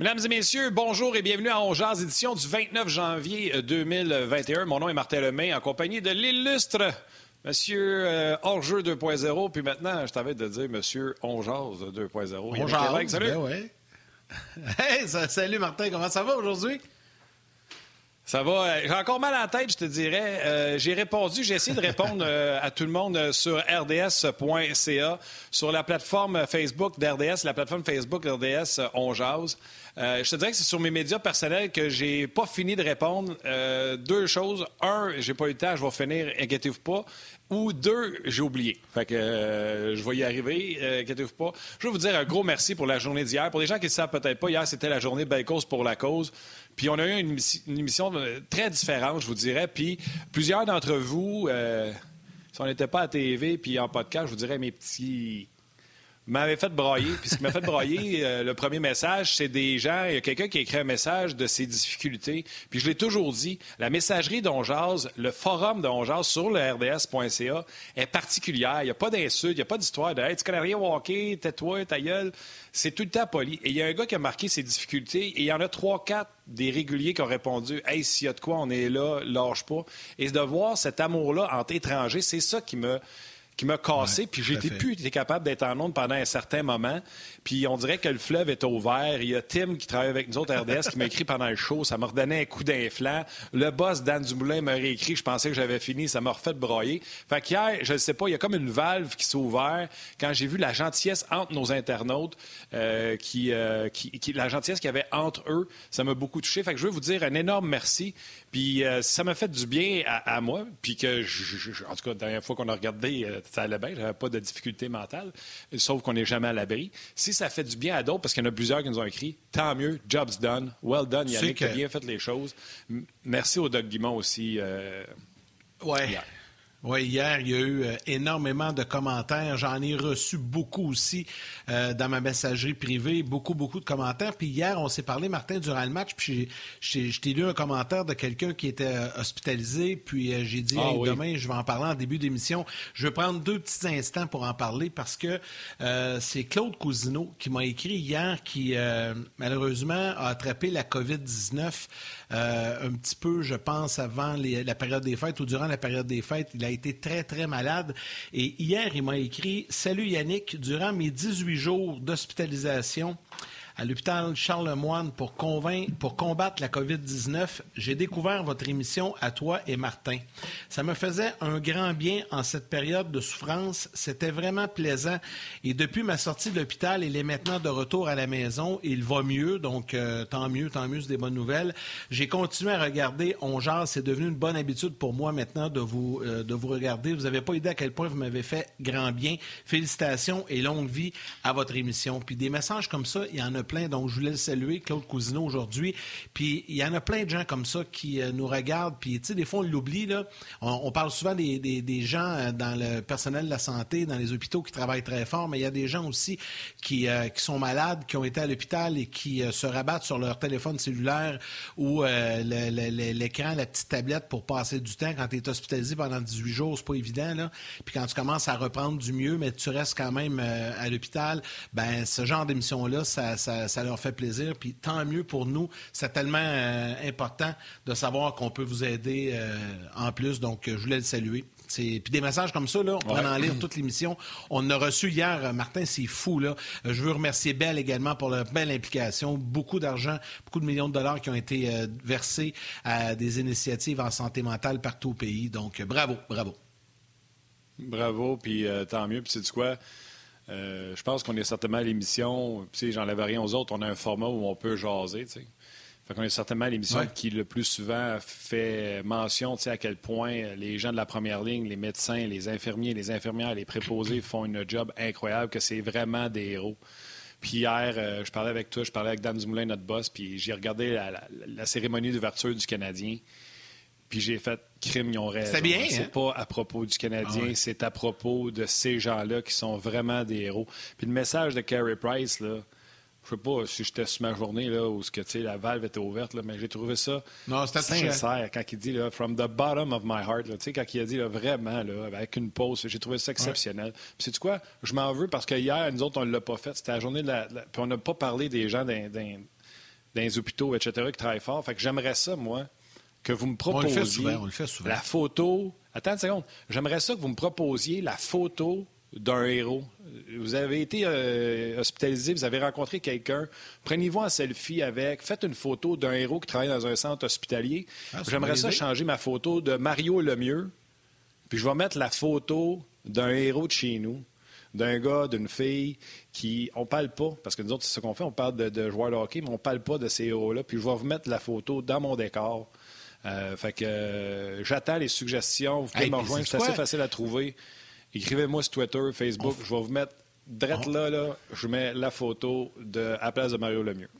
Mesdames et messieurs, bonjour et bienvenue à Ongears, édition du 29 janvier 2021. Euh, Mon nom est Martin Lemay, en compagnie de l'illustre Monsieur euh, Hors-jeu 2.0. Puis maintenant, je t'avais de dire Monsieur Ongears 2.0. Ongears, salut. Ben ouais. hey, salut Martin, comment ça va aujourd'hui? Ça va. Euh, j'ai encore mal à la tête, je te dirais. Euh, j'ai répondu, j'ai essayé de répondre euh, à tout le monde sur rds.ca, sur la plateforme Facebook d'RDS, la plateforme Facebook RDS On Jase. je te dirais que c'est sur mes médias personnels que j'ai pas fini de répondre. deux choses. Un, j'ai pas eu le temps, je vais finir, inquiétez-vous pas. Ou deux, j'ai oublié. Fait que je vais y arriver, inquiétez-vous pas. Je veux vous dire un gros merci pour la journée d'hier. Pour les gens qui ne savent peut-être pas, hier, c'était la journée Belle Cause pour la cause. Puis on a eu une, émission euh, très différente, je vous dirais. Puis plusieurs d'entre vous, euh, si on n'était pas à TV puis en podcast, je vous dirais mes petits m'avait fait broyer. Puis ce qui m'a fait broyer, euh, le premier message, c'est des gens, il y a quelqu'un qui a écrit un message de ses difficultés. Puis je l'ai toujours dit, la messagerie d'Onjaz, le forum d'Onjaz sur le rds.ca est particulière. Il n'y a pas d'insultes, il n'y a pas d'histoire de hey, tu connais rien au tais-toi, ta gueule. C'est tout le temps poli. Et il y a un gars qui a marqué ses difficultés et il y en a trois, quatre des réguliers qui ont répondu Hey, s'il y a de quoi, on est là, lâche pas. Et de voir cet amour-là entre étrangers, c'est ça qui me qui m'a cassé, puis j'ai plus été capable d'être en onde pendant un certain moment. Puis on dirait que le fleuve est ouvert. Il y a Tim qui travaille avec nous autres RDS qui m'a écrit pendant le show. Ça m'a redonné un coup d'inflant. Le boss Dan Dumoulin m'a réécrit. Je pensais que j'avais fini. Ça m'a refait broyer. Fait qu'hier, je ne sais pas, il y a comme une valve qui s'est ouverte quand j'ai vu la gentillesse entre nos internautes, euh, euh, qui, qui, la gentillesse qu'il y avait entre eux. Ça m'a beaucoup touché. Fait que je veux vous dire un énorme merci. Puis euh, ça m'a fait du bien à, moi. Puis que, en tout cas, la dernière fois qu'on a regardé, ça allait bien. J'avais pas de difficulté mentale. Sauf qu'on n'est jamais à l'abri. Ça fait du bien à d'autres, parce qu'il y en a plusieurs qui nous ont écrit, tant mieux, job's done, well done, Yannick, tu as bien fait les choses. Merci au Doc Guimont aussi. Euh, ouais. Oui, hier, il y a eu euh, énormément de commentaires. J'en ai reçu beaucoup aussi euh, dans ma messagerie privée, beaucoup, beaucoup de commentaires. Puis hier, on s'est parlé, Martin, durant le match, puis je t'ai lu un commentaire de quelqu'un qui était euh, hospitalisé, puis j'ai dit, ah demain, je vais en parler en début d'émission. Je vais prendre deux petits instants pour en parler parce que c'est Claude Cousineau qui m'a écrit hier, qui malheureusement a attrapé la COVID-19 un petit peu, je pense, avant la période des fêtes ou durant la période des fêtes. Il a été très, très malade. Et hier, il m'a écrit Salut Yannick, durant mes 18 jours d'hospitalisation, à l'hôpital Charlemagne pour, pour combattre la COVID-19, j'ai découvert votre émission à toi et Martin. Ça me faisait un grand bien en cette période de souffrance. C'était vraiment plaisant. Et depuis ma sortie de l'hôpital, il est maintenant de retour à la maison. Il va mieux, donc euh, tant mieux, tant mieux, c'est des bonnes nouvelles. J'ai continué à regarder On. C'est devenu une bonne habitude pour moi maintenant de vous, euh, de vous regarder. Vous n'avez pas idée à quel point vous m'avez fait grand bien. Félicitations et longue vie à votre émission. Puis des messages comme ça, il y en a plein. Donc, je voulais le saluer, Claude Cousineau, aujourd'hui. Puis, il y en a plein de gens comme ça qui euh, nous regardent. Puis, tu sais, des fois, on l'oublie, là. On, parle souvent des, gens euh, dans le personnel de la santé, dans les hôpitaux qui travaillent très fort, mais il y a des gens aussi qui, euh, qui sont malades, qui ont été à l'hôpital et qui se rabattent sur leur téléphone cellulaire ou l'écran, la petite tablette pour passer du temps. Quand tu es hospitalisé pendant 18 jours, c'est pas évident, là. Puis quand tu commences à reprendre du mieux, mais tu restes quand même à l'hôpital, ben ce genre d'émission-là, ça, ça leur fait plaisir. Puis tant mieux pour nous. C'est tellement euh, important de savoir qu'on peut vous aider euh, en plus. Donc, je voulais le saluer. Puis des messages comme ça, là, on pourrait en lire toute l'émission. On a reçu hier, euh, Martin, c'est fou. Là. Je veux remercier Belle également pour la belle implication. Beaucoup d'argent, beaucoup de millions de dollars qui ont été versés à des initiatives en santé mentale partout au pays. Donc, bravo, bravo. Bravo, puis tant mieux. Puis c'est quoi? Euh, je pense qu'on est certainement à l'émission. J'enlève rien aux autres. On a un format où on peut jaser. Fait qu'on est certainement l'émission qui le plus souvent fait mention à quel point les gens de la première ligne, les médecins, les infirmiers, les infirmières, les préposés font une job incroyable, que c'est vraiment des héros. Puis hier, euh, je parlais avec toi, je parlais avec Dan Dumoulin, notre boss, puis j'ai regardé la, cérémonie d'ouverture du Canadien. Puis j'ai fait crime, ils ont raison. C'est bien. C'est hein? pas à propos du Canadien, ah c'est à propos de ces gens-là qui sont vraiment des héros. Puis le message de Carey Price, là, je sais pas si j'étais sur ma journée là, où que, la valve était ouverte, là, mais j'ai trouvé ça non, sincère quand il dit là, From the bottom of my heart, là, quand il a dit là, vraiment là, avec une pause, j'ai trouvé ça exceptionnel. Puis sais-tu quoi? Je m'en veux parce que hier, nous autres, on ne l'a pas fait. C'était la journée de la. Puis on n'a pas parlé des gens dans, les hôpitaux, etc., qui travaillent fort. Fait que j'aimerais ça, moi, que vous me proposiez. On le fait souvent, on le fait souvent. La photo. Attends une seconde. J'aimerais ça que vous me proposiez la photo d'un héros. Vous avez été euh, hospitalisé, vous avez rencontré quelqu'un, prenez-vous un selfie avec, faites une photo d'un héros qui travaille dans un centre hospitalier. Ah, J'aimerais ça changer ma photo de Mario Lemieux, puis je vais mettre la photo d'un héros de chez nous, d'un gars, d'une fille qui, on parle pas, parce que nous autres, c'est ce qu'on fait, on parle de, joueurs de hockey, mais on parle pas de ces héros-là, puis je vais vous mettre la photo dans mon décor. Euh, fait que euh, j'attends les suggestions. Vous pouvez me rejoindre, c'est assez facile à trouver. Écrivez-moi sur Twitter, Facebook. Je vais vous mettre drette là, là, je mets la photo de, à la place de Mario Lemieux.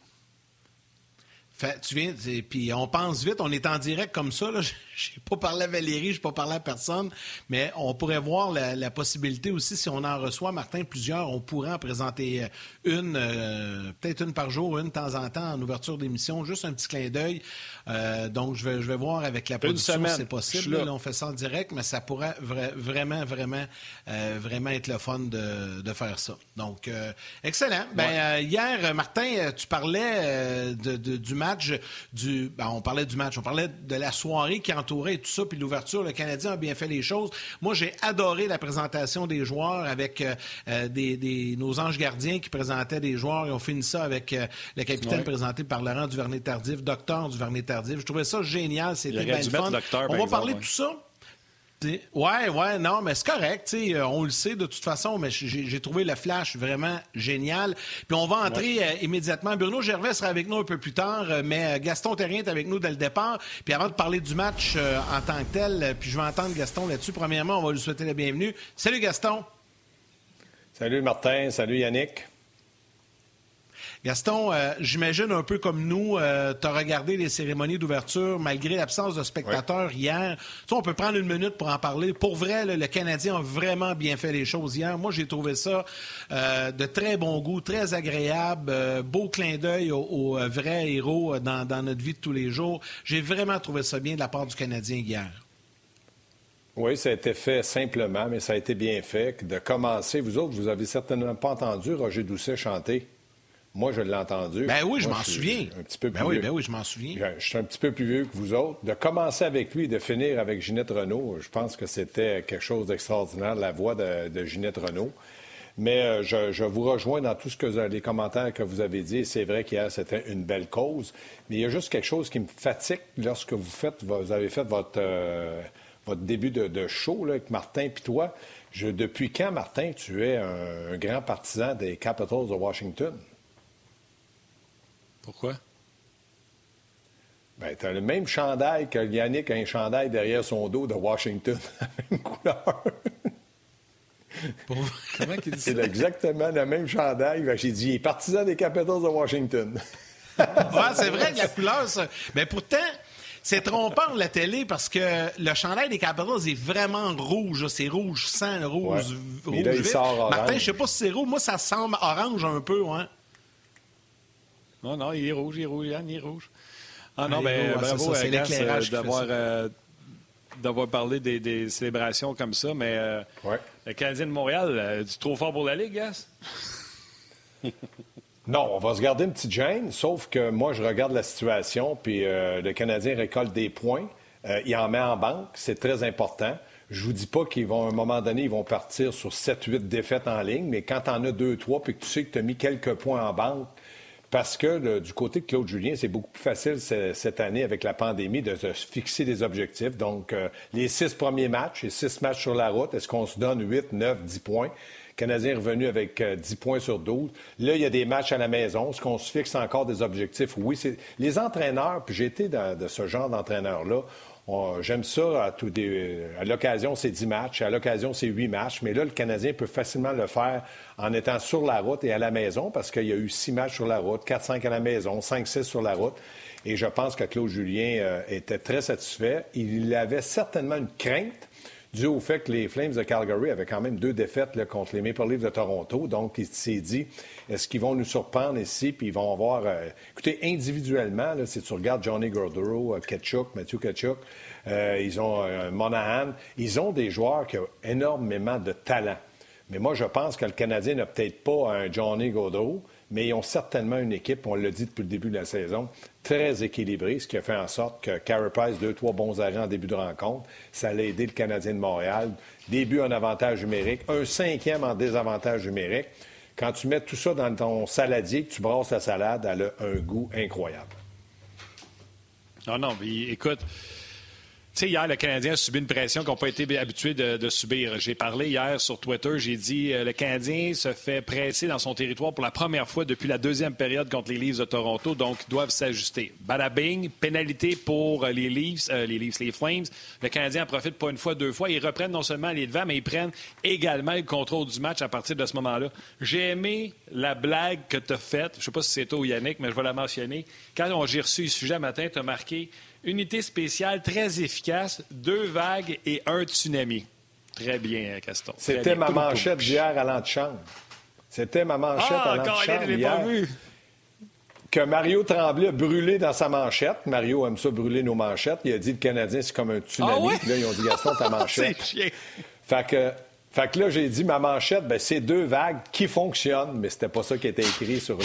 Fait, tu viens, puis on pense vite, on est en direct comme ça. Je n'ai pas parlé à Valérie, je n'ai pas parlé à personne, mais on pourrait voir la, possibilité aussi, si on en reçoit, Martin, plusieurs, on pourrait en présenter euh, une, euh, peut-être une par jour, une de temps en temps en ouverture d'émission, juste un petit clin d'œil. Euh, donc, je vais, je vais voir avec la production si c'est possible. on fait ça en direct, mais ça pourrait vraiment, vraiment, vraiment être le fun de, faire ça. Donc, excellent. Ben, hier, Martin, tu parlais de, du match, du, ben, on parlait du match, on parlait de la soirée qui entourait tout ça, puis l'ouverture. Le Canadien a bien fait les choses. Moi, j'ai adoré la présentation des joueurs avec euh, euh, des, nos anges gardiens qui présentaient des joueurs. Et on finit ça avec euh, le capitaine présenté par Laurent Duvernay-Tardif, docteur Duvernay-Tardif. Je trouvais ça génial. C'était bien fun. on va parler de tout ça. Ouais, ouais, non, mais c'est correct. Euh, on le sait de toute façon, mais j'ai trouvé le flash vraiment génial. Puis on va entrer euh, immédiatement. Bruno Gervais sera avec nous un peu plus tard, euh, mais Gaston Terrien est avec nous dès le départ. Puis avant de parler du match en tant que tel, puis je vais entendre Gaston là-dessus. Premièrement, on va lui souhaiter la bienvenue. Salut Gaston. Salut Martin, salut Yannick. Gaston, euh, j'imagine un peu comme nous, euh, tu as regardé les cérémonies d'ouverture malgré l'absence de spectateurs hier. Tu on peut prendre une minute pour en parler. Pour vrai, le Canadien a vraiment bien fait les choses hier. Moi, j'ai trouvé ça euh, de très bon goût, très agréable, beau clin d'œil aux, vrais héros dans, dans notre vie de tous les jours. J'ai vraiment trouvé ça bien de la part du Canadien hier. Oui, ça a été fait simplement, mais ça a été bien fait. De commencer, vous autres, vous avez certainement pas entendu Roger Doucet chanter. Moi, je l'ai entendu. Ben oui, je m'en souviens. Un petit peu ben oui, ben oui, je m'en souviens. Je, suis un petit peu plus vieux que vous autres. De commencer avec lui et de finir avec Ginette Renault, je pense que c'était quelque chose d'extraordinaire, la voix de, Ginette Renault. Mais euh, je, vous rejoins dans tout ce que les commentaires que vous avez dit. C'est vrai qu'hier, c'était une belle cause. Mais il y a juste quelque chose qui me fatigue lorsque vous faites, vous avez fait votre, euh, votre début de, show avec Martin et toi. depuis quand, Martin, tu es un grand partisan des Capitals de Washington? Pourquoi? Ben, tu as le même chandail que Yannick a un chandail derrière son dos de Washington, la même couleur. Comment il dit C'est exactement le même chandail. J'ai dit, il est partisan des Capitals de Washington. ouais, c'est vrai la couleur, ça. Mais pourtant, c'est trompant la télé parce que le chandail des Capitals est vraiment rouge. C'est rouge sang, rouge, rouge là, il sort Martin, je sais pas si c'est rouge. Moi, ça semble orange un peu, ouais. Non, non, il est rouge, il est rouge, Yann, il est rouge. Ah non, mais ben, bravo à euh, d'avoir euh, d'avoir parlé des, célébrations comme ça, mais euh, le Canadien de Montréal, tu trop fort pour la Ligue, Gas? non, on va se garder une petite gêne, sauf que moi, je regarde la situation, puis le Canadien récolte des points, il en met en banque, c'est très important. Je vous dis pas qu'ils vont, à un moment donné, ils vont partir sur 7-8 défaites en ligne, mais quand tu en as 2-3 puis que tu sais que tu as mis quelques points en banque, parce que du côté de Claude Julien, c'est beaucoup plus facile cette année avec la pandémie de se fixer des objectifs. Donc, euh, les six premiers matchs et six matchs sur la route, est-ce qu'on se donne 8, 9, 10 points? Canadien est revenu avec 10 euh, points sur 12. Là, il y a des matchs à la maison. Est-ce qu'on se fixe encore des objectifs? Oui, c'est les entraîneurs, puis j'ai été de ce genre d'entraîneur-là. J'aime ça à, à l'occasion, c'est 10 matchs, à l'occasion, c'est 8 matchs, mais là, le Canadien peut facilement le faire en étant sur la route et à la maison, parce qu'il y a eu 6 matchs sur la route, 4-5 à la maison, 5-6 sur la route. Et je pense que Claude Julien euh, était très satisfait. Il avait certainement une crainte dû au fait que les Flames de Calgary avaient quand même deux défaites contre les Maple Leafs de Toronto. Donc, il s'est dit, est-ce qu'ils vont nous surprendre ici? Puis ils vont avoir... Euh, écoutez, individuellement, si tu regardes Johnny Gaudreau, euh, Ketchuk, Matthew Ketchuk, euh, ils ont Monahan, ils ont des joueurs qui ont énormément de talent. Mais moi, je pense que le Canadien n'a peut-être pas un Johnny Gaudreau, mais ils ont certainement une équipe, on l'a dit depuis le début de la saison, très équilibrée, ce qui a fait en sorte que Price, deux, trois bons arrêts en début de rencontre, ça allait aider le Canadien de Montréal. Début en avantage numérique, un cinquième en désavantage numérique. Quand tu mets tout ça dans ton saladier, que tu brasses la salade, elle a un goût incroyable. Non, non, mais écoute, sais, hier, le Canadien a subi une pression qu'on n'a pas été habitué de, subir. J'ai parlé hier sur Twitter, j'ai dit euh, le Canadien se fait presser dans son territoire pour la première fois depuis la deuxième période contre les Leafs de Toronto, donc ils doivent s'ajuster. Badabing, pénalité pour euh, les Leafs, euh, les Leafs, les Flames. Le Canadien en profite pas une fois, deux fois. Ils reprennent non seulement les devants, mais ils prennent également le contrôle du match à partir de ce moment-là. J'ai aimé la blague que tu as faite. Je sais pas si c'est toi ou Yannick, mais je vais la mentionner. Quand j'ai reçu le sujet matin, tu as marqué Unité spéciale très efficace, deux vagues et un tsunami. Très bien, Caston. C'était ma manchette d'hier à l'antichambre. C'était ma manchette ah, à l'antichambre hier. Pas vu. Que Mario Tremblay a brûlé dans sa manchette. Mario aime ça brûler nos manchettes. Il a dit le Canadien, c'est comme un tsunami. Ah là, ils ont dit Gaston, ta manchette. Fait que, fait que là, j'ai dit ma manchette, ben, c'est deux vagues qui fonctionnent, mais c'était pas ça qui était écrit sur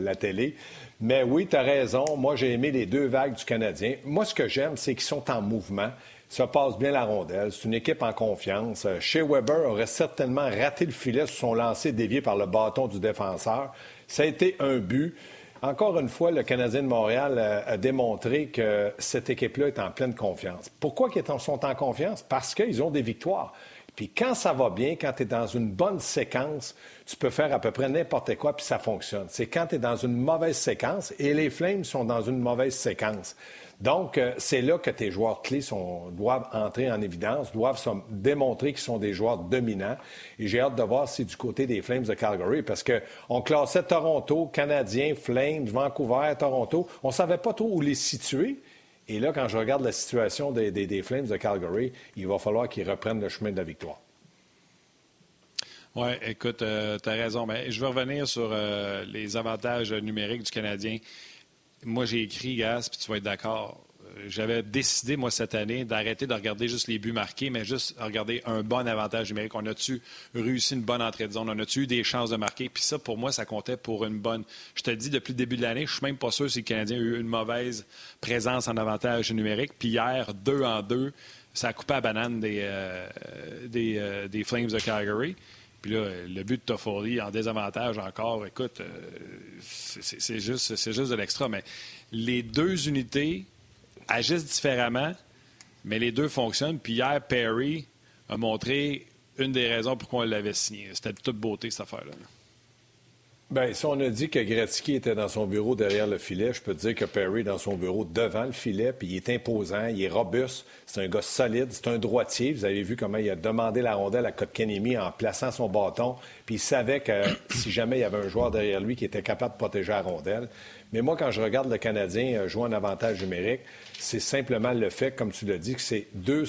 la télé. Mais oui, tu as raison. Moi, j'ai aimé les deux vagues du Canadien. Moi, ce que j'aime, c'est qu'ils sont en mouvement. Ça passe bien la rondelle. C'est une équipe en confiance. Euh, Shea Weber aurait certainement raté le filet sur son lancer dévié par le bâton du défenseur. Ça a été un but. Encore une fois, le Canadien de Montréal euh, a, démontré que cette équipe-là est en pleine confiance. Pourquoi ils sont en confiance? Parce qu'ils ont des victoires. Puis quand ça va bien, quand tu es dans une bonne séquence, tu peux faire à peu près n'importe quoi, puis ça fonctionne. C'est quand tu es dans une mauvaise séquence, et les Flames sont dans une mauvaise séquence. Donc, euh, c'est là que tes joueurs clés doivent entrer en évidence, doivent démontrer qu'ils sont des joueurs dominants. Et j'ai hâte de voir si du côté des Flames de Calgary, parce qu'on classait Toronto, Canadiens, Flames, Vancouver, Toronto. On ne savait pas trop où les situer. Et là, quand je regarde la situation des, Flames de Calgary, il va falloir qu'ils reprennent le chemin de la victoire. Oui, écoute, euh, tu as raison. Mais je vais revenir sur euh, les avantages numériques du Canadien. Moi, j'ai écrit, Gas, puis tu vas être d'accord j'avais décidé, moi, cette année, d'arrêter de regarder juste les buts marqués, mais juste regarder un bon avantage numérique. On a-tu réussi une bonne entrée de zone? On a-tu eu des chances de marquer? Puis ça, pour moi, ça comptait pour une bonne. Je te dis, depuis le début de l'année, je suis même pas sûr si le Canadien a eu une mauvaise présence en avantage numérique. Puis hier, deux en deux, ça a coupé à banane des, euh, euh, des, Flames de Calgary. Puis là, le but de Toffoli en désavantage encore, écoute, euh, c'est juste, juste de l'extra. Mais les deux unités agissent différemment, mais les deux fonctionnent. Puis hier, Perry a montré une des raisons pourquoi on l'avait signé. C'était de toute beauté, cette affaire-là. Bien, si on a dit que Gretzky était dans son bureau derrière le filet, je peux te dire que Perry est dans son bureau devant le filet, puis il est imposant, il est robuste, c'est un gars solide, c'est un droitier. Vous avez vu comment il a demandé la rondelle à Kotkaniemi en plaçant son bâton, puis il savait que si jamais il y avait un joueur derrière lui qui était capable de protéger la rondelle. Mais moi, quand je regarde le Canadien euh, jouer en avantage numérique, c'est simplement le fait, comme tu l'as dit, que c'est deux,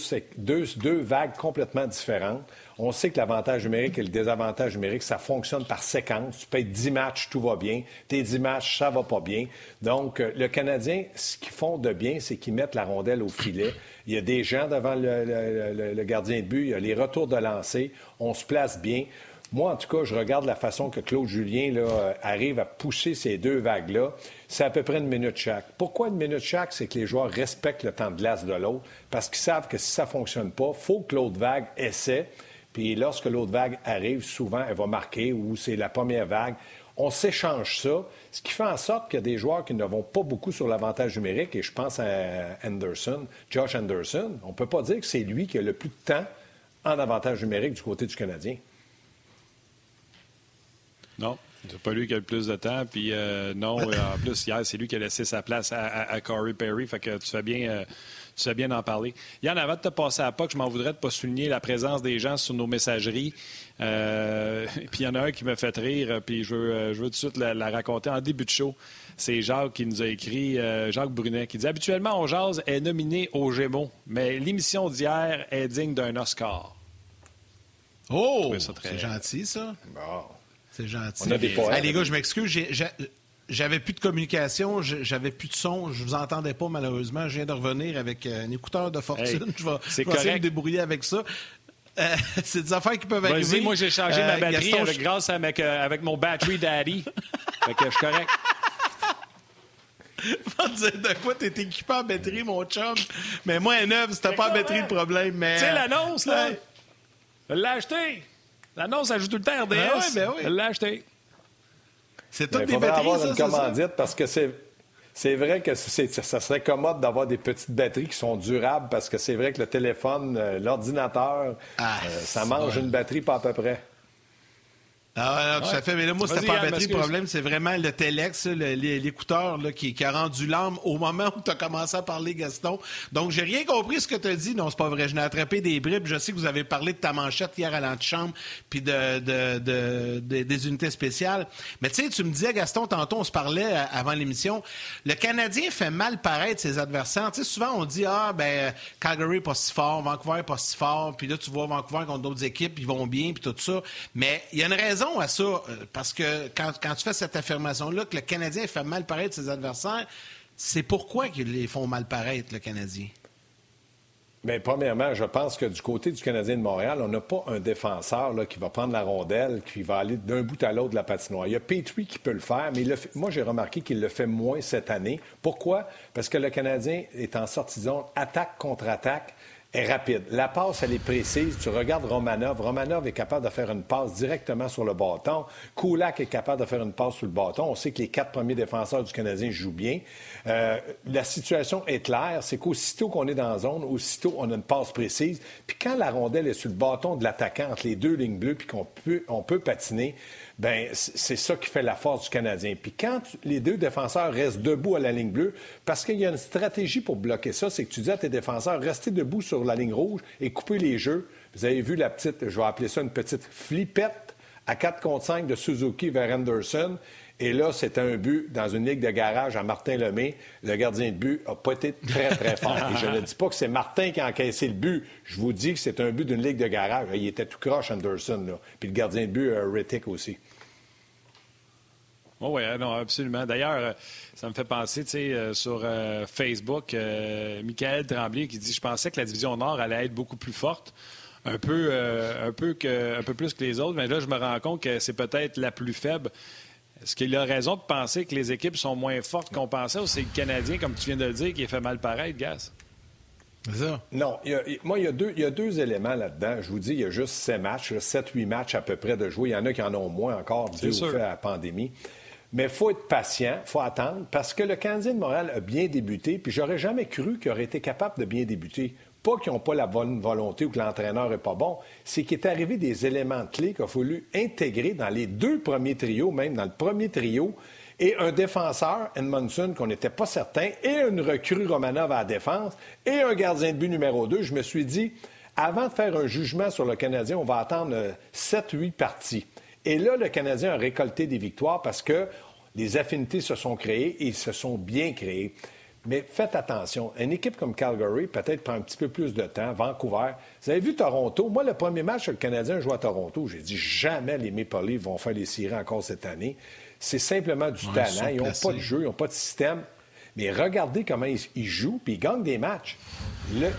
vagues complètement différentes. On sait que l'avantage numérique et le désavantage numérique, ça fonctionne par séquence. Tu être 10 matchs, tout va bien. Tes 10 matchs, ça va pas bien. Donc, euh, le Canadien, ce qu'ils font de bien, c'est qu'ils mettent la rondelle au filet. Il y a des gens devant le, gardien de but, il y a les retours de lancer. On se place bien. Moi, en tout cas, je regarde la façon que Claude Julien là, arrive à pousser ces deux vagues-là. C'est à peu près une minute chaque. Pourquoi une minute chaque? C'est que les joueurs respectent le temps de glace de l'autre parce qu'ils savent que si ça ne fonctionne pas, il faut que l'autre vague essaie. Puis lorsque l'autre vague arrive, souvent, elle va marquer ou c'est la première vague. On s'échange ça, ce qui fait en sorte qu'il y a des joueurs qui ne vont pas beaucoup sur l'avantage numérique, et je pense à Anderson, Josh Anderson. On ne peut pas dire que c'est lui qui a le plus de temps en avantage numérique du côté du Canadien. Non. C'est pas lui qui a le plus de temps. Puis euh, non, en plus, hier, c'est lui qui a laissé sa place à, Corey Perry. Fait que tu fais bien. Euh, tu bien d'en parler. Yann, avant de te passer à pas, je m'en voudrais de pas souligner la présence des gens sur nos messageries. Euh, puis il y en a un qui me fait rire, puis je veux, je veux tout de suite la, raconter en début de show. C'est Jacques qui nous a écrit, Jacques Brunet, qui dit Habituellement, On est nominé aux Gémeaux, mais l'émission d'hier est digne d'un Oscar. Oh, c'est gentil, ça. Bon. C'est gentil. On a des les gars, je m'excuse. J'avais plus de communication, j'avais plus de son, je vous entendais pas malheureusement. Je viens de revenir avec euh, un écouteur de fortune. je vais, essayer de me débrouiller avec ça. Euh, c'est des affaires qui peuvent arriver. moi j'ai changé ma euh, batterie grâce à avec, mon battery daddy. fait que je suis correct. Dire de quoi t'es équipé en batterie, mon chum. Mais moi, un neuf, c'était pas en batterie le problème. Mais... Tu sais, l'annonce, là? Je l'ai acheté. L'annonce ajoute tout le temps RDS. Oui, ben oui. Je l'ai acheté. C'est toutes des batteries, avoir une commandite parce que c'est... C'est vrai que ça serait commode d'avoir des petites batteries qui sont durables parce que c'est vrai que le téléphone, euh, l'ordinateur, ah, euh, ça mange une batterie pas à peu près. Ah, non, tout à fait. Mais là, moi, c'était pas la batterie. Le problème, c'est vraiment le Telex, l'écouteur qui, qui, a rendu l'âme au moment où tu as commencé à parler, Gaston. Donc, j'ai rien compris ce que tu as dit. Non, c'est pas vrai. Je n'ai attrapé des bribes. Je sais que vous avez parlé de ta manchette hier à l'antichambre puis de, de, des unités spéciales. Mais tu sais, tu me disais, Gaston, tantôt, on se parlait euh, avant l'émission. Le Canadien fait mal paraître ses adversaires. Tu sais, souvent, on dit, ah, ben, Calgary pas si fort, Vancouver pas si fort. Puis là, tu vois Vancouver contre d'autres équipes, ils vont bien, puis tout ça. Mais il y a une raison à ça, euh, parce que quand, tu fais cette affirmation-là, que le Canadien fait mal paraître ses adversaires, c'est pourquoi qu'ils les font mal paraître, le Canadien? Bien, premièrement, je pense que du côté du Canadien de Montréal, on n'a pas un défenseur qui va prendre la rondelle, qui va aller d'un bout à l'autre de la patinoire. Il y a Petrie qui peut le faire, mais moi, j'ai remarqué qu'il le fait moins cette année. Pourquoi? Parce que le Canadien est en sortie attaque contre attaque est. La passe, elle est précise. Tu regardes Romanov. Romanov est capable de faire une passe directement sur le bâton. Kulak est capable de faire une passe sur le bâton. On sait que les quatre premiers défenseurs du Canadien jouent bien. Euh, la situation est claire. C'est qu'aussitôt qu'on est dans la zone, aussitôt on a une passe précise. Puis quand la rondelle est sur le bâton de l'attaquant entre les deux lignes bleues, puis qu'on peut, on peut patiner, ben c'est ça qui fait la force du Canadien. Puis quand les deux défenseurs restent debout à la ligne bleue, parce qu'il y a une stratégie pour bloquer ça, c'est que tu dis à tes défenseurs, restez debout sur la ligne rouge et coupez les jeux. Vous avez vu la petite, je vais appeler ça une petite flippette à 4 contre 5 de Suzuki vers Anderson. Et là, c'était un but dans une ligue de garage à Martin Lemay. Le gardien de but n'a pas été très, très fort. Et je ne dis pas que c'est Martin qui a encaissé le but. Je vous dis que c'est un but d'une ligue de garage. Il était tout croche, Anderson. Là. Puis le gardien de but, euh, Rittick aussi. Oh oui, non, absolument. D'ailleurs, euh, ça me fait penser, tu sais, euh, sur Facebook, Michael Tremblay qui dit Je pensais que la division Nord allait être beaucoup plus forte un peu, un peu, que, un peu plus que les autres, mais là, je me rends compte que c'est peut-être la plus faible. Est-ce qu'il a raison de penser que les équipes sont moins fortes qu'on pensait ou c'est le Canadien, comme tu viens de le dire, qui a fait mal pareil, Gas? Ça. Non, moi, il y, a deux, il y a deux éléments là-dedans. Je vous dis, il y a juste sept matchs, sept, huit matchs à peu près de jouer. Il y en a qui en ont moins encore, dû au fait à la pandémie. Mais il faut être patient, il faut attendre, parce que le Canadien de Montréal a bien débuté, puis j'aurais jamais cru qu'il aurait été capable de bien débuter. Pas qu'ils n'ont pas la bonne volonté ou que l'entraîneur n'est pas bon, c'est qu'il est arrivé des éléments clés qu'il a fallu intégrer dans les deux premiers trios, même dans le premier trio, et un défenseur, Edmondson, qu'on n'était pas certain, et une recrue Romanov à la défense, et un gardien de but numéro 2. Je me suis dit, avant de faire un jugement sur le Canadien, on va attendre 7-8 parties. Et là, le Canadien a récolté des victoires parce que les affinités se sont créées et se sont bien créées. Mais faites attention. Une équipe comme Calgary, peut-être prend un petit peu plus de temps. Vancouver. Vous avez vu Toronto? Moi, le premier match, le Canadien joue à Toronto. J'ai dit jamais les Maple Leafs vont faire les séries encore cette année. C'est simplement du talent. Ils n'ont pas de jeu, ils n'ont pas de système. Mais regardez comment ils, jouent, puis ils gagnent des matchs.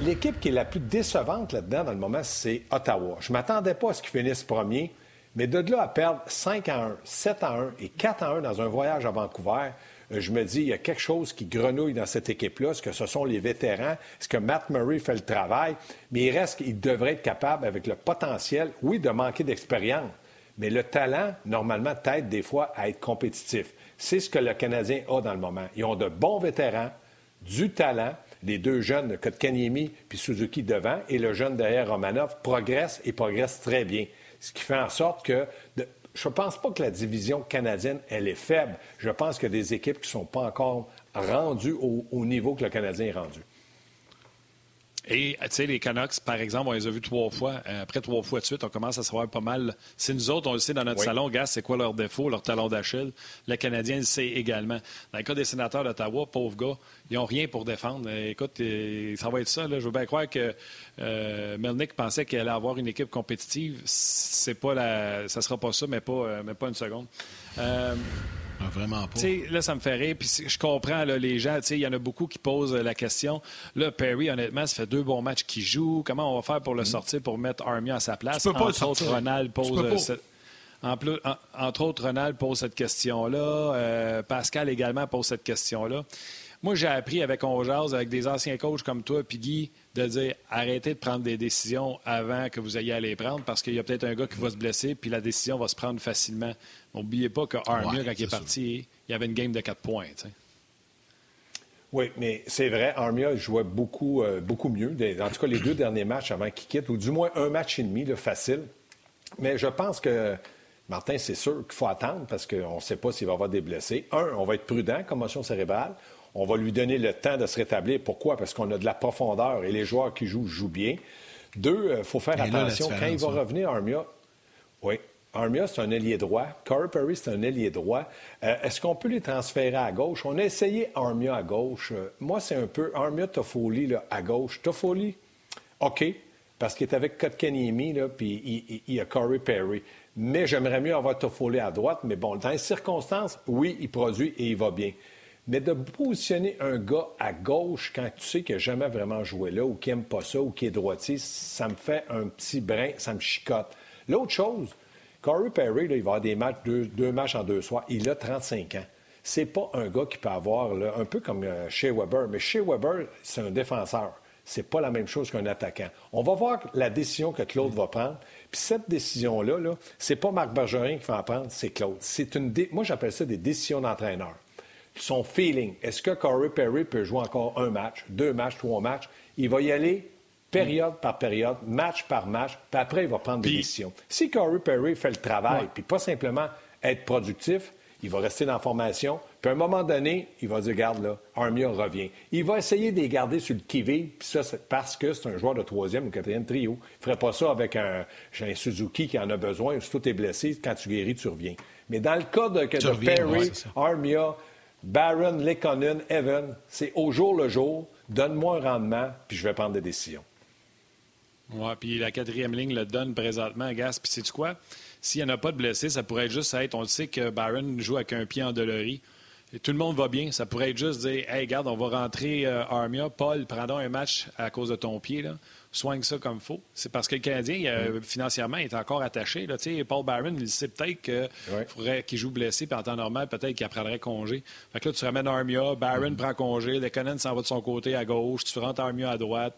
L'équipe qui est la plus décevante là-dedans, dans le moment, c'est Ottawa. Je ne m'attendais pas à ce qu'ils finissent premier, mais de là à perdre 5 à 1, 7 à 1 et 4 à 1 dans un voyage à Vancouver, je me dis, il y a quelque chose qui grenouille dans cette équipe-là. Est-ce que ce sont les vétérans? Est-ce que Matt Murray fait le travail? Mais il reste qu'il devrait être capable, avec le potentiel, oui, de manquer d'expérience, mais le talent, normalement, t'aide des fois à être compétitif. C'est ce que le Canadien a dans le moment. Ils ont de bons vétérans, du talent. Les deux jeunes, Kotkaniemi puis Suzuki devant, et le jeune derrière Romanov progresse et progresse très bien. Ce qui fait en sorte que je ne pense pas que la division canadienne, elle est faible. Je pense qu'il y a des équipes qui ne sont pas encore rendues au, au niveau que le Canadien est rendu. Et, tu sais, les Canucks, par exemple, on les a vus trois fois. Euh, après trois fois de suite, on commence à savoir pas mal. Si nous autres, on le sait dans notre salon, gars, c'est quoi leur défaut, leur talon d'Achille. Le Canadien le sait également. Dans le cas des sénateurs d'Ottawa, pauvres gars, ils n'ont rien pour défendre. Euh, écoute, euh, ça va être ça. Là. Je veux bien croire que Melnick pensait qu'il allait avoir une équipe compétitive. C'est pas la... Ça sera pas ça, mais pas, mais pas une seconde. Ah, vraiment pas. là, ça me fait rire. Puis je comprends les gens. Il y en a beaucoup qui posent la question. Là, Perry, honnêtement, ça fait deux bons matchs qu'il joue. Comment on va faire pour le mm-hmm. sortir, pour mettre Armia à sa place? Tu peux pas entre autres, Ronald pose cette... entre autres, Ronald pose cette question-là. Euh, Pascal également pose cette question-là. Moi, j'ai appris avec Ongeaz, avec des anciens coachs comme toi et Guy, de dire arrêtez de prendre des décisions avant que vous ayez à les prendre parce qu'il y a peut-être un gars qui va se blesser puis la décision va se prendre facilement. N'oubliez pas que Armia, quand il est, parti, il y avait une game de quatre points. Oui, mais c'est vrai, Armia jouait beaucoup, euh, beaucoup mieux. En tout cas, les deux derniers matchs avant qu'il quitte, ou du moins un match et demi, facile. Mais je pense que, Martin, c'est sûr qu'il faut attendre parce qu'on ne sait pas s'il va y avoir des blessés. Un, on va être prudent, commotion cérébrale. On va lui donner le temps de se rétablir. Pourquoi? Parce qu'on a de la profondeur et les joueurs qui jouent jouent bien. Deux, il euh, faut faire attention. Quand il va revenir, Armia, oui, Armia, c'est un ailier droit. Perry, c'est un ailier droit. Euh, est-ce qu'on peut les transférer à gauche? On a essayé Armia à gauche. Euh, moi, c'est un peu Armia Toffoli là, à gauche. Toffoli, OK, parce qu'il est avec Kotkaniemi, puis il, y a Corey Perry. Mais j'aimerais mieux avoir Toffoli à droite. Mais bon, dans les circonstances, oui, il produit et il va bien. Mais de positionner un gars à gauche quand tu sais qu'il n'a jamais vraiment joué là ou qu'il n'aime pas ça ou qu'il est droitier, ça me fait un petit brin, ça me chicote. L'autre chose, Corey Perry, il va avoir des matchs, deux, matchs en deux soirs. Il a 35 ans. C'est pas un gars qui peut avoir, un peu comme euh, Shea Weber, mais Shea Weber, c'est un défenseur. C'est pas la même chose qu'un attaquant. On va voir la décision que Claude va prendre. Puis cette décision-là, -là, c'est pas Marc Bergerin qui va en prendre, c'est Claude. C'est une Moi, j'appelle ça des décisions d'entraîneur. Son feeling. Est-ce que Corey Perry peut jouer encore un match, deux matchs, trois matchs? Il va y aller période par période, match par match, puis après, il va prendre des décisions. Si Corey Perry fait le travail, puis pas simplement être productif, il va rester dans la formation, puis à un moment donné, il va dire, garde là, Armia revient. Il va essayer de les garder sur le qui puis ça, c'est parce que c'est un joueur de troisième ou quatrième trio. Il ne ferait pas ça avec un, un, Suzuki qui en a besoin, si tout est blessé, quand tu guéris, tu reviens. Mais dans le cas de, Perry, Armia, Barron, Lekonen, Evan, c'est au jour le jour, donne-moi un rendement, puis je vais prendre des décisions. Oui, puis la quatrième ligne le donne présentement, Gas. Puis sais-tu quoi? S'il n'y en a pas de blessés, ça pourrait juste être, on le sait que Byron joue avec un pied en dolorie. Et tout le monde va bien. Ça pourrait être juste dire Hey, regarde, on va rentrer euh, Armia. Paul, prends un match à cause de ton pied. Là. Soigne ça comme faut. C'est parce que le Canadien, euh, financièrement, est encore attaché. Là. Paul Byron, il sait peut-être qu'il faudrait qu'il joue blessé, puis en temps normal, peut-être qu'il prendrait congé. Fait que là, tu ramènes Armia, Byron mm-hmm. prend congé, Lekonen s'en va de son côté à gauche, tu rentres Armia à droite.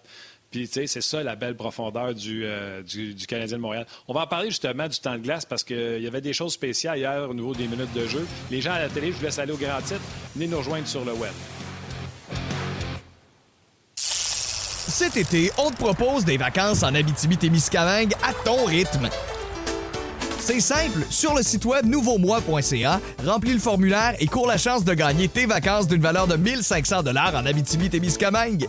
C'est ça la belle profondeur euh, du, du, Canadien de Montréal. On va en parler justement du temps de glace parce qu'il y avait des choses spéciales hier au niveau des minutes de jeu. Les gens à la télé, je vous laisse aller au grand titre. Venez nous rejoindre sur le web. Cet été, on te propose des vacances en Abitibi-Témiscamingue à ton rythme. C'est simple, sur le site web nouveaumois.ca, remplis le formulaire et cours la chance de gagner tes vacances d'une valeur de 1500 dollars en Abitibi-Témiscamingue.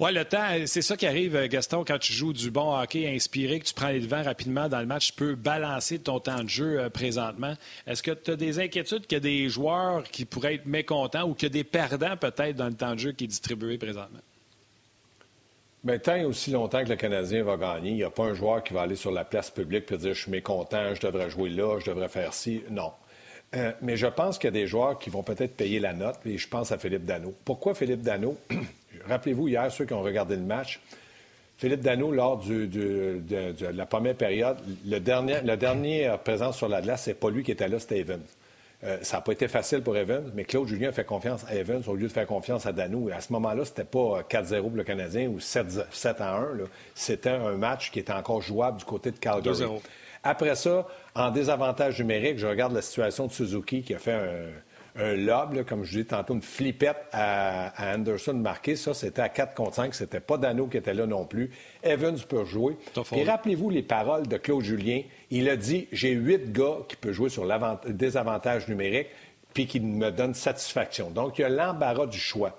Oui, le temps, c'est ça qui arrive, Gaston, quand tu joues du bon hockey inspiré, que tu prends les devants rapidement dans le match, tu peux balancer ton temps de jeu euh, présentement. Est-ce que tu as des inquiétudes qu'il y a des joueurs qui pourraient être mécontents ou qu'il a des perdants peut-être dans le temps de jeu qui est distribué présentement? Bien, tant et aussi longtemps que le Canadien va gagner, il n'y a pas un joueur qui va aller sur la place publique et dire je suis mécontent, je devrais jouer là, je devrais faire ci. Non. Euh, mais je pense qu'il y a des joueurs qui vont peut-être payer la note, et je pense à Philippe Dano. Pourquoi Philippe Dano? Rappelez-vous, hier, ceux qui ont regardé le match, Philippe Dano, lors de, la première période, le dernier, la dernière présence sur la glace, c'est pas lui qui était là, c'était Evans. Euh, ça n'a pas été facile pour Evans, mais Claude Julien fait confiance à Evans au lieu de faire confiance à Danou. À ce moment-là, c'était pas 4-0 pour le Canadien ou 7, 1. C'était un match qui était encore jouable du côté de Calgary. Après ça, en désavantage numérique, je regarde la situation de Suzuki qui a fait un un lob, comme je dis tantôt, une flippette à, Anderson marqué. Ça, c'était à 4 contre 5. C'était pas Dano qui était là non plus. Evans peut jouer. Et rappelez-vous les paroles de Claude Julien. Il a dit J'ai huit gars qui peuvent jouer sur le désavantage numérique puis qui me donnent satisfaction. Donc, il y a l'embarras du choix.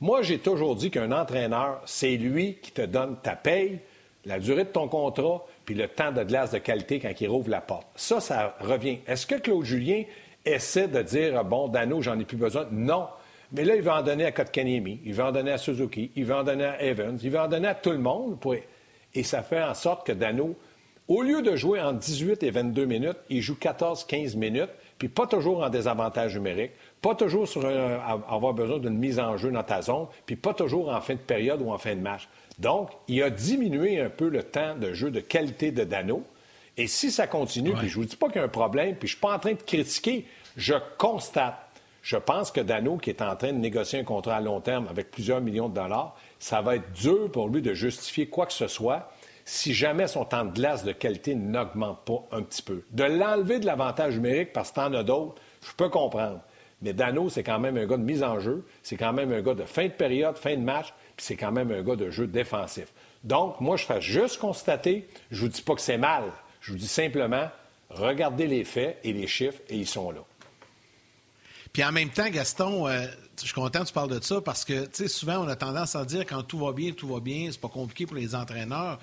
Moi, j'ai toujours dit qu'un entraîneur, c'est lui qui te donne ta paye, la durée de ton contrat, puis le temps de glace de qualité quand il rouvre la porte. Ça, ça revient. Est-ce que Claude Julien essaie de dire bon, Dano, j'en ai plus besoin. Non. Mais là, il va en donner à Kotkaniemi, il va en donner à Suzuki, il va en donner à Evans, il va en donner à tout le monde. Et ça fait en sorte que Dano, au lieu de jouer en 18 et 22 minutes, il joue 14-15 minutes, puis pas toujours en désavantage numérique, pas toujours sur avoir besoin d'une mise en jeu dans ta zone, puis pas toujours en fin de période ou en fin de match. Donc, il a diminué un peu le temps de jeu de qualité de Dano. Et si ça continue, puis je vous dis pas qu'il y a un problème, puis je suis pas en train de critiquer, je constate, je pense que Dano, qui est en train de négocier un contrat à long terme avec plusieurs millions de dollars, ça va être dur pour lui de justifier quoi que ce soit si jamais son temps de glace de qualité n'augmente pas un petit peu. De l'enlever de l'avantage numérique parce que t'en as d'autres, je peux comprendre. Mais Dano, c'est quand même un gars de mise en jeu, c'est quand même un gars de fin de période, fin de match, puis c'est quand même un gars de jeu défensif. Donc, moi, je fais juste constater, je vous dis pas que c'est mal, je vous dis simplement, regardez les faits et les chiffres, et ils sont là. Puis en même temps, Gaston, euh, je suis content que tu parles de ça parce que, tu sais, souvent, on a tendance à dire quand tout va bien, tout va bien, c'est pas compliqué pour les entraîneurs.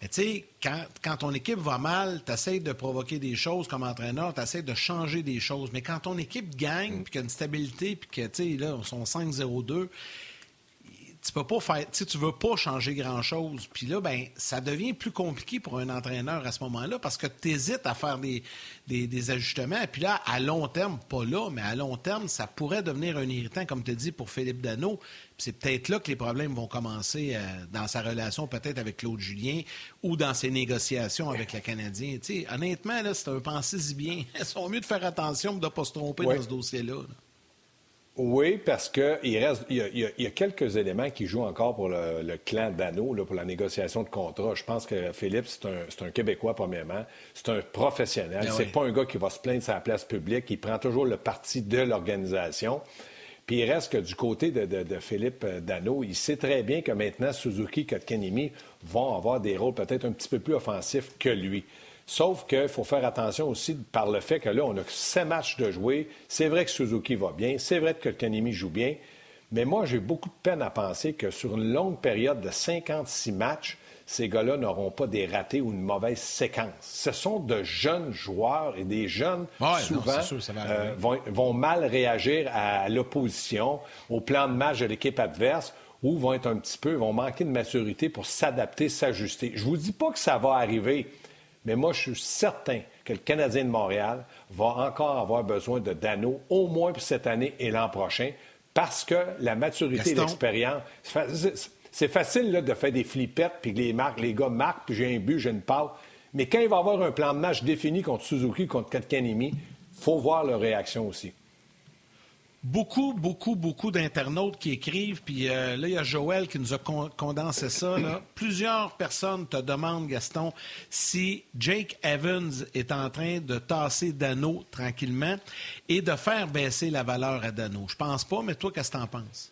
Mais tu sais, quand, quand, ton équipe va mal, tu essaies de provoquer des choses comme entraîneur, tu essaies de changer des choses. Mais quand ton équipe gagne, mm. puis qu'il y a une stabilité, puis que, tu sais, là, on sont 5-0-2, tu peux pas faire, tu veux pas changer grand-chose. Puis là, ben, ça devient plus compliqué pour un entraîneur à ce moment-là parce que tu hésites à faire des, des, ajustements. Et puis là, à long terme, pas là, mais à long terme, ça pourrait devenir un irritant, comme tu dis, pour Philippe Dano. c'est peut-être là que les problèmes vont commencer euh, dans sa relation peut-être avec Claude Julien ou dans ses négociations avec le Canadien. honnêtement, là, c'est un pensée bien. Ils sont mieux de faire attention de ne pas se tromper dans ce dossier-là. là oui, parce qu'il reste, il y, a, quelques éléments qui jouent encore pour le, clan Dano, pour la négociation de contrat. Je pense que Philippe, c'est un, Québécois, premièrement. C'est un professionnel. Ben c'est pas un gars qui va se plaindre de sa place publique. Il prend toujours le parti de l'organisation. Puis il reste que du côté de, Philippe euh, Dano, il sait très bien que maintenant, Suzuki et Kotkaniemi vont avoir des rôles peut-être un petit peu plus offensifs que lui. Sauf qu'il faut faire attention aussi par le fait que là, on a sept matchs de jouer. C'est vrai que Suzuki va bien, c'est vrai que Kanemi joue bien, mais moi, j'ai beaucoup de peine à penser que sur une longue période de 56 matchs, ces gars-là n'auront pas des ratés ou une mauvaise séquence. Ce sont de jeunes joueurs et des jeunes, souvent, euh, vont, mal réagir à l'opposition, au plan de match de l'équipe adverse, ou vont être un petit peu, vont manquer de maturité pour s'adapter, s'ajuster. Je ne vous dis pas que ça va arriver. Mais moi, je suis certain que le Canadien de Montréal va encore avoir besoin de Dano, au moins pour cette année et l'an prochain, parce que la maturité et l'expérience. C'est facile de faire des flippettes, puis les, marques, les gars marquent, puis j'ai un but, j'ai une passe. Mais quand il va avoir un plan de match défini contre Suzuki, contre Katkanemi, il faut voir leur réaction aussi beaucoup, beaucoup, beaucoup d'internautes qui écrivent. Puis euh, là, il y a Joël qui nous a condensé ça. Plusieurs personnes te demandent, Gaston, si Jake Evans est en train de tasser Dano tranquillement et de faire baisser la valeur à Dano. Je pense pas, mais toi, qu'est-ce que tu en penses?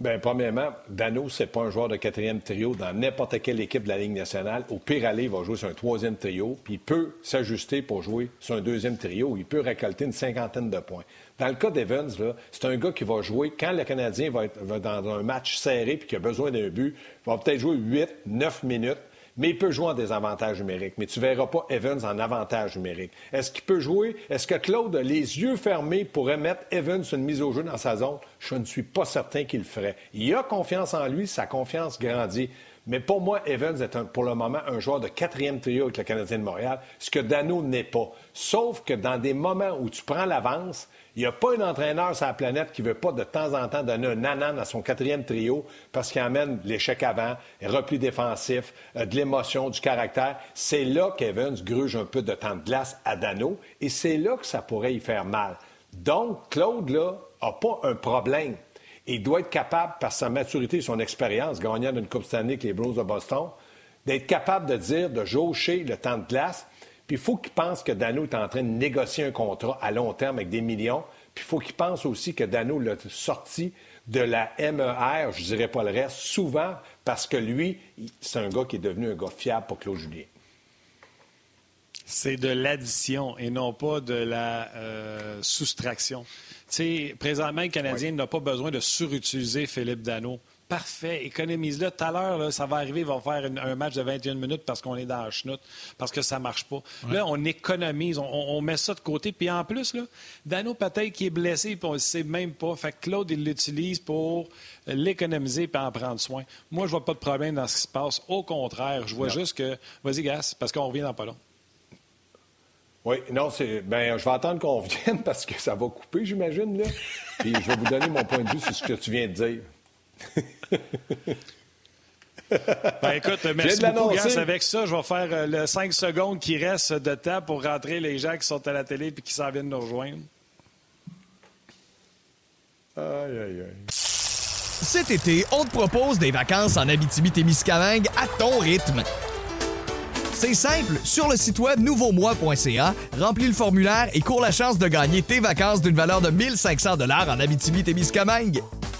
Bien, premièrement, Dano, c'est pas un joueur de quatrième trio dans n'importe quelle équipe de la Ligue nationale. Au pire aller, il va jouer sur un troisième trio, puis il peut s'ajuster pour jouer sur un deuxième trio. Il peut récolter une cinquantaine de points. Dans le cas d'Evans, c'est un gars qui va jouer quand le Canadien va être dans un match serré puis qu'il a besoin d'un but. Il va peut-être jouer 8, 9 minutes, mais il peut jouer en désavantage numérique. Mais tu ne verras pas Evans en avantage numérique. Est-ce qu'il peut jouer? Est-ce que Claude, les yeux fermés, pourrait mettre Evans une mise au jeu dans sa zone? Je ne suis pas certain qu'il le ferait. Il a confiance en lui, sa confiance grandit. Mais pour moi, Evans est pour le moment un joueur de quatrième trio avec le Canadien de Montréal, ce que Dano n'est pas. Sauf que dans des moments où tu prends l'avance, il n'y a pas un entraîneur sur la planète qui ne veut pas de temps en temps donner un nanan à son quatrième trio parce qu'il amène l'échec avant, repli défensif, euh, de l'émotion, du caractère. C'est là qu'Evans gruge un peu de temps de glace à Dano et c'est là que ça pourrait y faire mal. Donc, Claude, là, n'a pas un problème. Il doit être capable, par sa maturité et son expérience, gagnant d'une Coupe Stanley avec les Blues de Boston, d'être capable de dire, de jaucher le temps de glace puis il faut qu'il pense que Dano est en train de négocier un contrat à long terme avec des millions. Puis il faut qu'il pense aussi que Dano l'a sorti de la MER, je ne dirais pas le reste, souvent parce que lui, c'est un gars qui est devenu un gars fiable pour Claude Julien. C'est de l'addition et non pas de la euh, soustraction. Tu sais, présentement, le Canadien n'a pas besoin de surutiliser Philippe Dano. Parfait. Économise-le. Tout à l'heure, ça va arriver, ils vont faire un match de 21 minutes parce qu'on est dans la chenoute, parce que ça ne marche pas. Là, on économise, on, met ça de côté. Puis en plus, là, Dano peut-être qui est blessé, puis on ne sait même pas. Fait que Claude, il l'utilise pour l'économiser et en prendre soin. Moi, je vois pas de problème dans ce qui se passe. Au contraire, je vois juste que. Vas-y, Gas, parce qu'on revient dans pas long. Oui, non, c'est. Ben, je vais attendre qu'on revienne parce que ça va couper, j'imagine, là. Puis je vais vous donner mon point de vue sur ce que tu viens de dire. Ben écoute, merci beaucoup, Gas. Avec ça, je vais faire euh, le 5 secondes qui reste de temps pour rentrer les gens qui sont à la télé et qui s'en viennent nous rejoindre. Aïe, aïe, aïe. Cet été, on te propose des vacances en Abitibi-Témiscamingue à ton rythme. C'est simple, sur le site web nouveaumois.ca, remplis le formulaire et cours la chance de gagner tes vacances d'une valeur de 1500 dollars en Abitibi-Témiscamingue.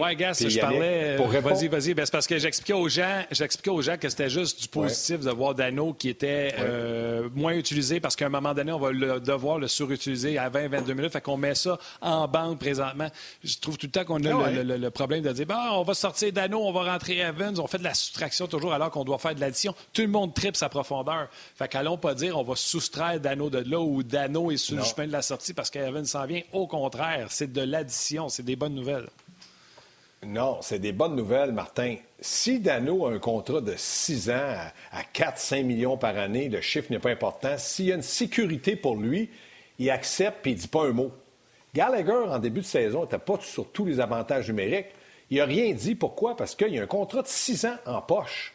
Ouais, gars, je parlais. Euh, vas-y, vas-y. Ben, c'est parce que j'expliquais aux gens, j'expliquais aux gens que c'était juste du positif de voir Dano qui était euh, moins utilisé parce qu'à un moment donné, on va devoir le surutiliser à 20-22 minutes. Fait qu'on met ça en banque présentement. Je trouve tout le temps qu'on a ah le, problème de dire, bah, on va sortir Dano, on va rentrer Evans. On fait de la soustraction toujours alors qu'on doit faire de l'addition. Tout le monde tripe sa profondeur. Fait qu'allons pas dire, on va soustraire Dano de là ou Dano est sur le chemin de la sortie parce qu'Evans s'en vient. Au contraire, c'est de l'addition. C'est des bonnes nouvelles. Non, c'est des bonnes nouvelles, Martin. Si Dano a un contrat de 6 ans à, 4-5 millions par année, le chiffre n'est pas important. S'il y a une sécurité pour lui, il accepte et il ne dit pas un mot. Gallagher, en début de saison, n'était pas sur tous les avantages numériques. Il n'a rien dit. Pourquoi? Parce qu'il y a un contrat de 6 ans en poche.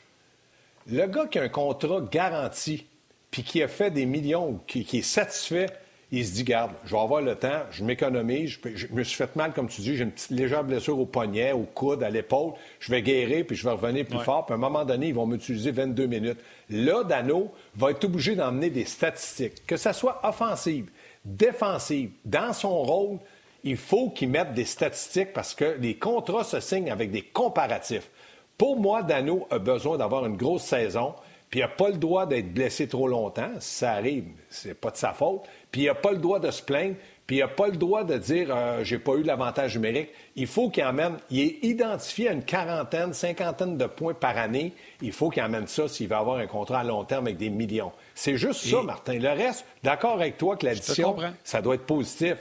Le gars qui a un contrat garanti, puis qui a fait des millions, qui est satisfait, il se dit, garde, je vais avoir le temps, je m'économise, je, me suis fait mal, comme tu dis, j'ai une petite légère blessure au poignet, au coude, à l'épaule, je vais guérir, puis je vais revenir plus fort, puis à un moment donné, ils vont m'utiliser 22 minutes. Là, Dano va être obligé d'emmener des statistiques, que ce soit offensive, défensive, dans son rôle, il faut qu'il mette des statistiques parce que les contrats se signent avec des comparatifs. Pour moi, Dano a besoin d'avoir une grosse saison, puis il n'a pas le droit d'être blessé trop longtemps. Ça arrive, c'est pas de sa faute puis il n'a pas le droit de se plaindre, puis il n'a pas le droit de dire euh, j'ai pas eu l'avantage numérique. Il faut qu'il emmène, il est identifié à une quarantaine, cinquantaine de points par année. Il faut qu'il emmène ça s'il va avoir un contrat à long terme avec des millions. C'est juste ça, Martin. Le reste, d'accord avec toi que l'addition, ça doit être positif.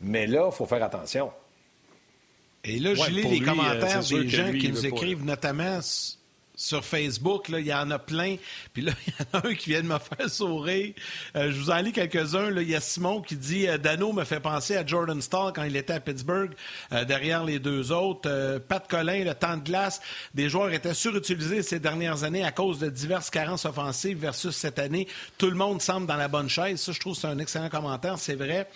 Mais là, il faut faire attention. Et là, je lis les euh, commentaires des gens qui nous écrivent, notamment sur Facebook, il y en a plein. Puis là, il y en a un qui vient de me faire sourire. Euh, je vous en lis quelques-uns. Il y a Simon qui dit euh, Dano me fait penser à Jordan Stahl quand il était à Pittsburgh, euh, derrière les deux autres. Pat Collin, le temps de glace, des joueurs étaient surutilisés ces dernières années à cause de diverses carences offensives versus cette année. Tout le monde semble dans la bonne chaise. Ça, je trouve c'est un excellent commentaire, c'est vrai.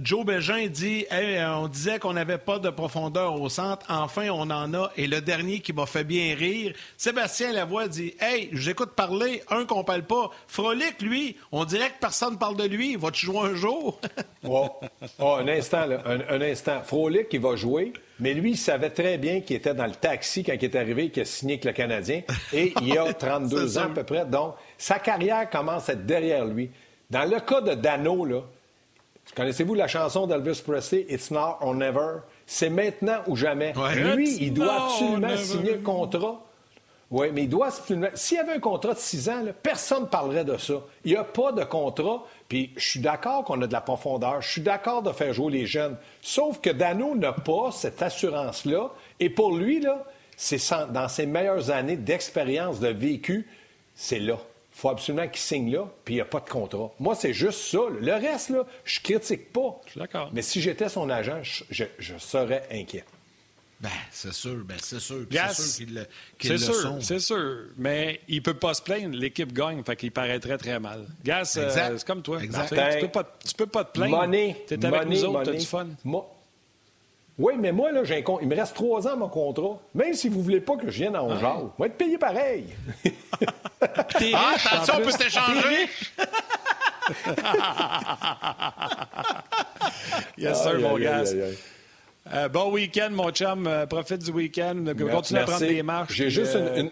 Joe Bégin dit On disait qu'on n'avait pas de profondeur au centre. Enfin, on en a. Et le dernier qui m'a fait bien rire, Sébastien Lavoie dit Hey, j'écoute parler, un qu'on parle pas. Frolic, lui, on dirait que personne parle de lui. Va-tu jouer un jour? oh. un instant, là. Un, instant. Frolic, il va jouer, mais lui, il savait très bien qu'il était dans le taxi quand il est arrivé, qu'il a signé avec le Canadien. Et il a 32 ans à peu près. Donc, sa carrière commence à être derrière lui. Dans le cas de Dano, là, Connaissez-vous la chanson d'Elvis Presley, It's Now or Never? C'est maintenant ou jamais. Lui, il doit absolument signer un contrat. Oui, mais il doit. S'il y avait un contrat de six ans, personne ne parlerait de ça. Il n'y a pas de contrat. Puis je suis d'accord qu'on a de la profondeur. Je suis d'accord de faire jouer les jeunes. Sauf que Dano n'a pas cette assurance-là. Et pour lui, là, c'est dans ses meilleures années d'expérience, de vécu, c'est là. Il faut absolument qu'il signe là, puis il n'y a pas de contrat. Moi, c'est juste ça. Le reste, là, je critique pas. Je suis d'accord. Mais si j'étais son agent, je, serais inquiet. Ben, c'est sûr, ben, c'est sûr. c'est sûr qu'il le, sûr, C'est sûr. Mais il ne peut pas se plaindre. L'équipe gagne, fait qu'il paraîtrait très mal. Gas, euh, c'est comme toi. Exact. Tu ne peux, peux, pas te plaindre. Tu es avec nous autres, tu as du fun. Oui, mais moi, là, j'ai un il me reste trois ans mon contrat. Même si vous ne voulez pas que je vienne à Ongeal, ah. je vais être payé pareil. Ah, attention, on peut s'échanger. yes, sir, mon gars. Euh, bon week-end, mon chum. Euh, profite du week-end. Continue à prendre des marches. J'ai juste euh, une,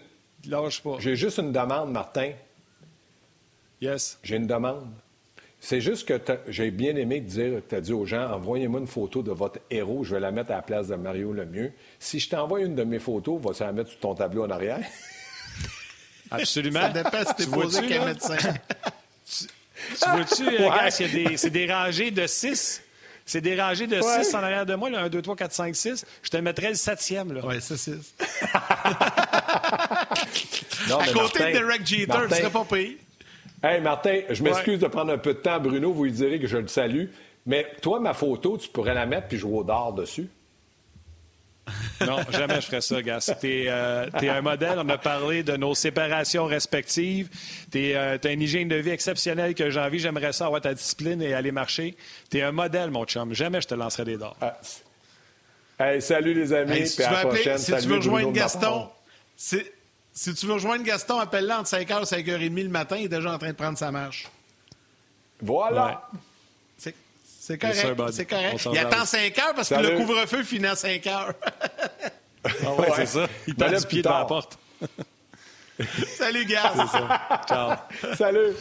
Lâche pas. J'ai juste une demande, Martin. Yes. J'ai une demande. C'est juste que j'ai bien aimé te dire, tu as dit aux gens, envoyez-moi une photo de votre héros, je vais la mettre à la place de Mario Lemieux. Si je t'envoie une de mes photos, vas-tu la mettre sur ton tableau en arrière? Absolument. Ça dépend si t'es posé qu'un médecin. tu, vois-tu, ouais. c'est des rangées de six. C'est des rangées de 6 en arrière de moi, là, 1, 2, 3, 4, 5, 6. Je te mettrais le septième. Oui, c'est 6. à côté de Derek Jeter, Martin, tu serais pas payé. Hey, Martin, je m'excuse de prendre un peu de temps. Bruno, vous lui direz que je le salue. Mais toi, ma photo, tu pourrais la mettre puis jouer au dard dessus. Non, jamais je ferais ça, Gas. Tu euh, es, un modèle. On a parlé de nos séparations respectives. Tu es, euh, as une hygiène de vie exceptionnelle que j'ai envie. J'aimerais ça avoir ta discipline et aller marcher. Tu es un modèle, mon chum. Jamais je te lancerai des dards. Ah. Hey, salut les amis. si, tu veux, appeler, si tu veux rejoindre Gaston, si, tu veux rejoindre Gaston, appelle-le entre 5h et 5h30 le matin. Il est déjà en train de prendre sa marche. Voilà. C'est correct. C'est correct. Il attend 5 heures parce que le couvre-feu finit à 5 heures. ah ouais, c'est ça. Il tend du pied dans la porte. Salut, gars. Ciao. Salut.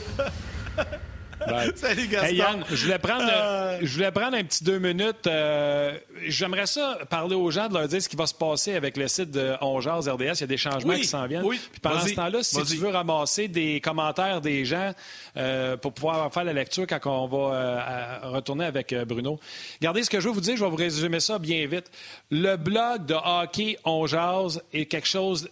Salut, Gaston. Hey, Yann, je voulais prendre, euh. je voulais prendre un petit deux minutes. Euh, j'aimerais ça parler aux gens, de leur dire ce qui va se passer avec le site de Ongears RDS. Il y a des changements qui s'en viennent. Oui. Puis pendant ce temps-là, si tu veux ramasser des commentaires des gens euh, pour pouvoir faire la lecture quand on va retourner avec Bruno, regardez ce que je veux vous dire. Je vais vous résumer ça bien vite. Le blog de hockey Ongears est quelque chose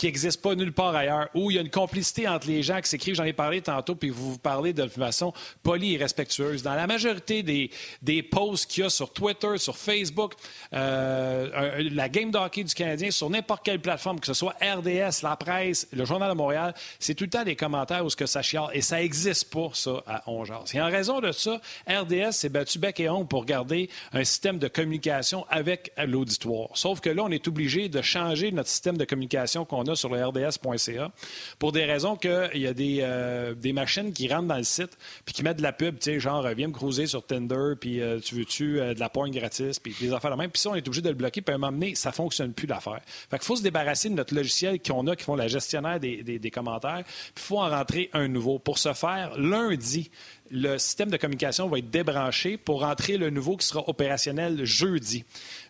qui n'existe pas nulle part ailleurs, où il y a une complicité entre les gens qui s'écrivent, j'en ai parlé tantôt, puis vous vous parlez de façon polie et respectueuse. Dans la majorité des, des posts qu'il y a sur Twitter, sur Facebook, euh, la game d'hockey du Canadien, sur n'importe quelle plateforme, que ce soit RDS, la presse, le Journal de Montréal, c'est tout le temps des commentaires où ce que ça chiale, et ça n'existe pas, ça, à Ongears. Et en raison de ça, RDS s'est battu bec et ongle pour garder un système de communication avec l'auditoire. Sauf que là, on est obligé de changer notre système de communication qu'on a sur le rds.ca pour des raisons qu'il y a des, euh, des machines qui rentrent dans le site puis qui mettent de la pub, tu sais, genre, viens me cruiser sur Tinder, puis euh, tu veux-tu euh, de la porn gratis, puis des affaires de même. Puis ça, on est obligé de le bloquer, puis à un moment donné, ça fonctionne plus l'affaire. Fait faut se débarrasser de notre logiciel qu'on a, qui font la gestionnaire des, des, des commentaires, puis il faut en rentrer un nouveau. Pour ce faire, lundi, le système de communication va être débranché pour rentrer le nouveau qui sera opérationnel jeudi.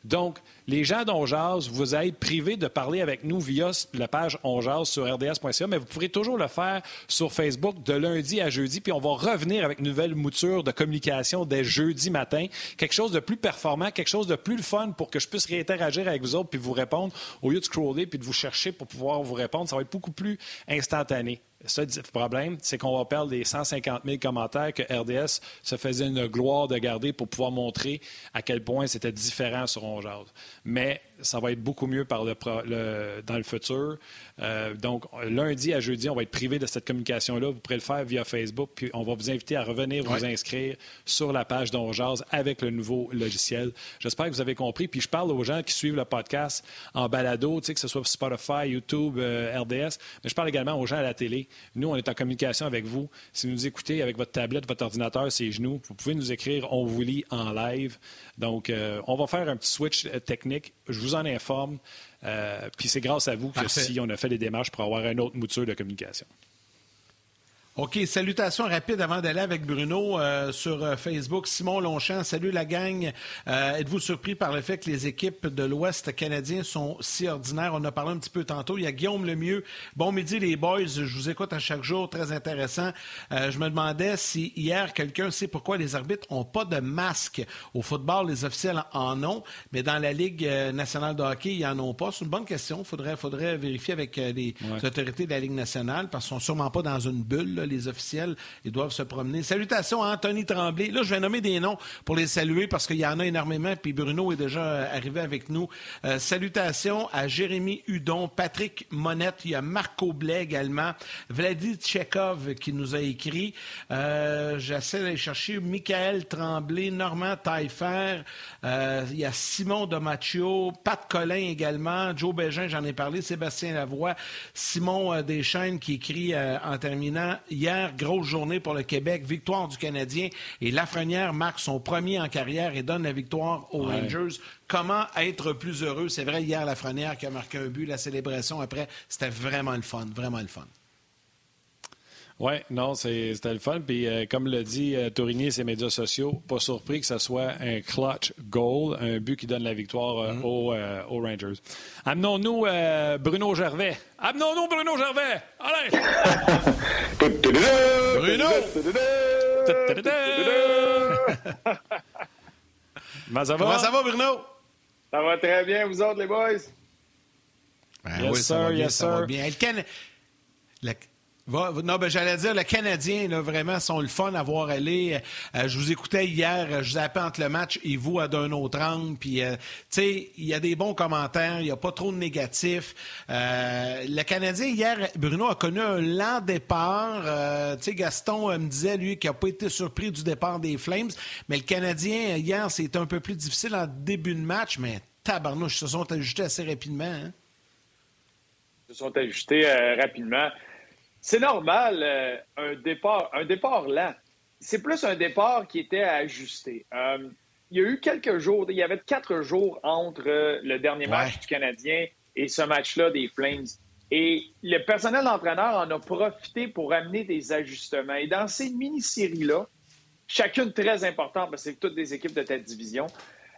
Donc, les gens d'Onjaz, vous êtes privés de parler avec nous via la page Onjaz sur rds.ca, mais vous pourrez toujours le faire sur Facebook de lundi à jeudi, puis on va revenir avec une nouvelle mouture de communication dès jeudi matin. Quelque chose de plus performant, quelque chose de plus fun pour que je puisse réinteragir avec vous autres puis vous répondre au lieu de scroller puis de vous chercher pour pouvoir vous répondre. Ça va être beaucoup plus instantané. Ça, le problème, c'est qu'on va perdre les 150 000 commentaires que RDS se faisait une gloire de garder pour pouvoir montrer à quel point c'était différent sur Onjaz. Mais ça va être beaucoup mieux par le, dans le futur. Euh, donc, lundi à jeudi, on va être privé de cette communication-là. Vous pourrez le faire via Facebook, puis on va vous inviter à revenir vous inscrire sur la page d'Onjaz avec le nouveau logiciel. J'espère que vous avez compris. Puis je parle aux gens qui suivent le podcast en balado, que ce soit Spotify, YouTube, euh, RDS, mais je parle également aux gens à la télé. Nous, on est en communication avec vous. Si vous nous écoutez avec votre tablette, votre ordinateur, ses genoux, vous pouvez nous écrire, on vous lit en live. Donc, euh, on va faire un petit switch technique. Je vous en informe. Euh, puis c'est grâce à vous que si on a fait les démarches pour avoir une autre mouture de communication. OK, salutations rapides avant d'aller avec Bruno euh, sur euh, Facebook. Simon Longchamp, salut la gang. Euh, êtes-vous surpris par le fait que les équipes de l'Ouest canadien sont si ordinaires? On a parlé un petit peu tantôt. Il y a Guillaume Lemieux. Bon midi les boys, je vous écoute à chaque jour, très intéressant. je me demandais si hier quelqu'un sait pourquoi les arbitres n'ont pas de masque. Au football, les officiels en ont, mais dans la Ligue nationale de hockey, ils n'en ont pas. C'est une bonne question. Il faudrait, faudrait vérifier avec les autorités de la Ligue nationale parce qu'ils ne sont sûrement pas dans une bulle les officiels. Ils doivent se promener. Salutations à Anthony Tremblay. Là, je vais nommer des noms pour les saluer parce qu'il y en a énormément. Puis Bruno est déjà euh, arrivé avec nous. Euh, salutations à Jérémy Hudon, Patrick Monette. Il y a Marco Blais également. Vladi Tchekov qui nous a écrit. Euh, j'essaie d'aller chercher Michael Tremblay, Normand Taillefer. il y a Simon Domaccio, Pat Collin également. Joe Bégin, j'en ai parlé. Sébastien Lavoie. Simon Deschaines qui écrit en terminant hier, grosse journée pour le Québec, victoire du Canadien et Lafrenière marque son premier en carrière et donne la victoire aux Rangers. Comment être plus heureux? C'est vrai, hier, Lafrenière qui a marqué un but, la célébration après, c'était vraiment le fun, vraiment le fun. Oui, non, c'était le fun. Puis, euh, comme le dit euh, Tourigny et ses médias sociaux, pas surpris que ce soit un clutch goal, un but qui donne la victoire euh, mm-hmm. aux, Rangers. Amenons-nous Bruno Gervais. Amenons-nous Bruno Gervais. Allez! Bruno! Comment ça va? Comment ça va, Bruno? Ça va très bien, vous autres, les boys? Ben yes, oui, sir, yes, sir. Bien. Le, non, ben, j'allais dire, le Canadien, là, vraiment, sont le fun à voir aller. Euh, je vous écoutais hier, je zappais entre le match et vous à d'un autre angle. Puis, euh, tu sais, il y a des bons commentaires, il n'y a pas trop de négatifs. Euh, le Canadien, hier, Bruno a connu un lent départ. tu sais, Gaston me disait, lui, qu'il n'a pas été surpris du départ des Flames. Mais le Canadien, hier, c'était un peu plus difficile en début de match. Mais tabarnouche, ils se sont ajustés assez rapidement. Hein? Ils se sont ajustés rapidement. C'est normal, euh, un, départ, un départ lent. C'est plus un départ qui était à ajuster. Euh, il y a eu quelques jours, il y avait quatre jours entre le dernier match du Canadien et ce match-là des Flames. Et le personnel d'entraîneur en a profité pour amener des ajustements. Et dans ces mini-séries-là, chacune très importante, parce que c'est toutes des équipes de tête division,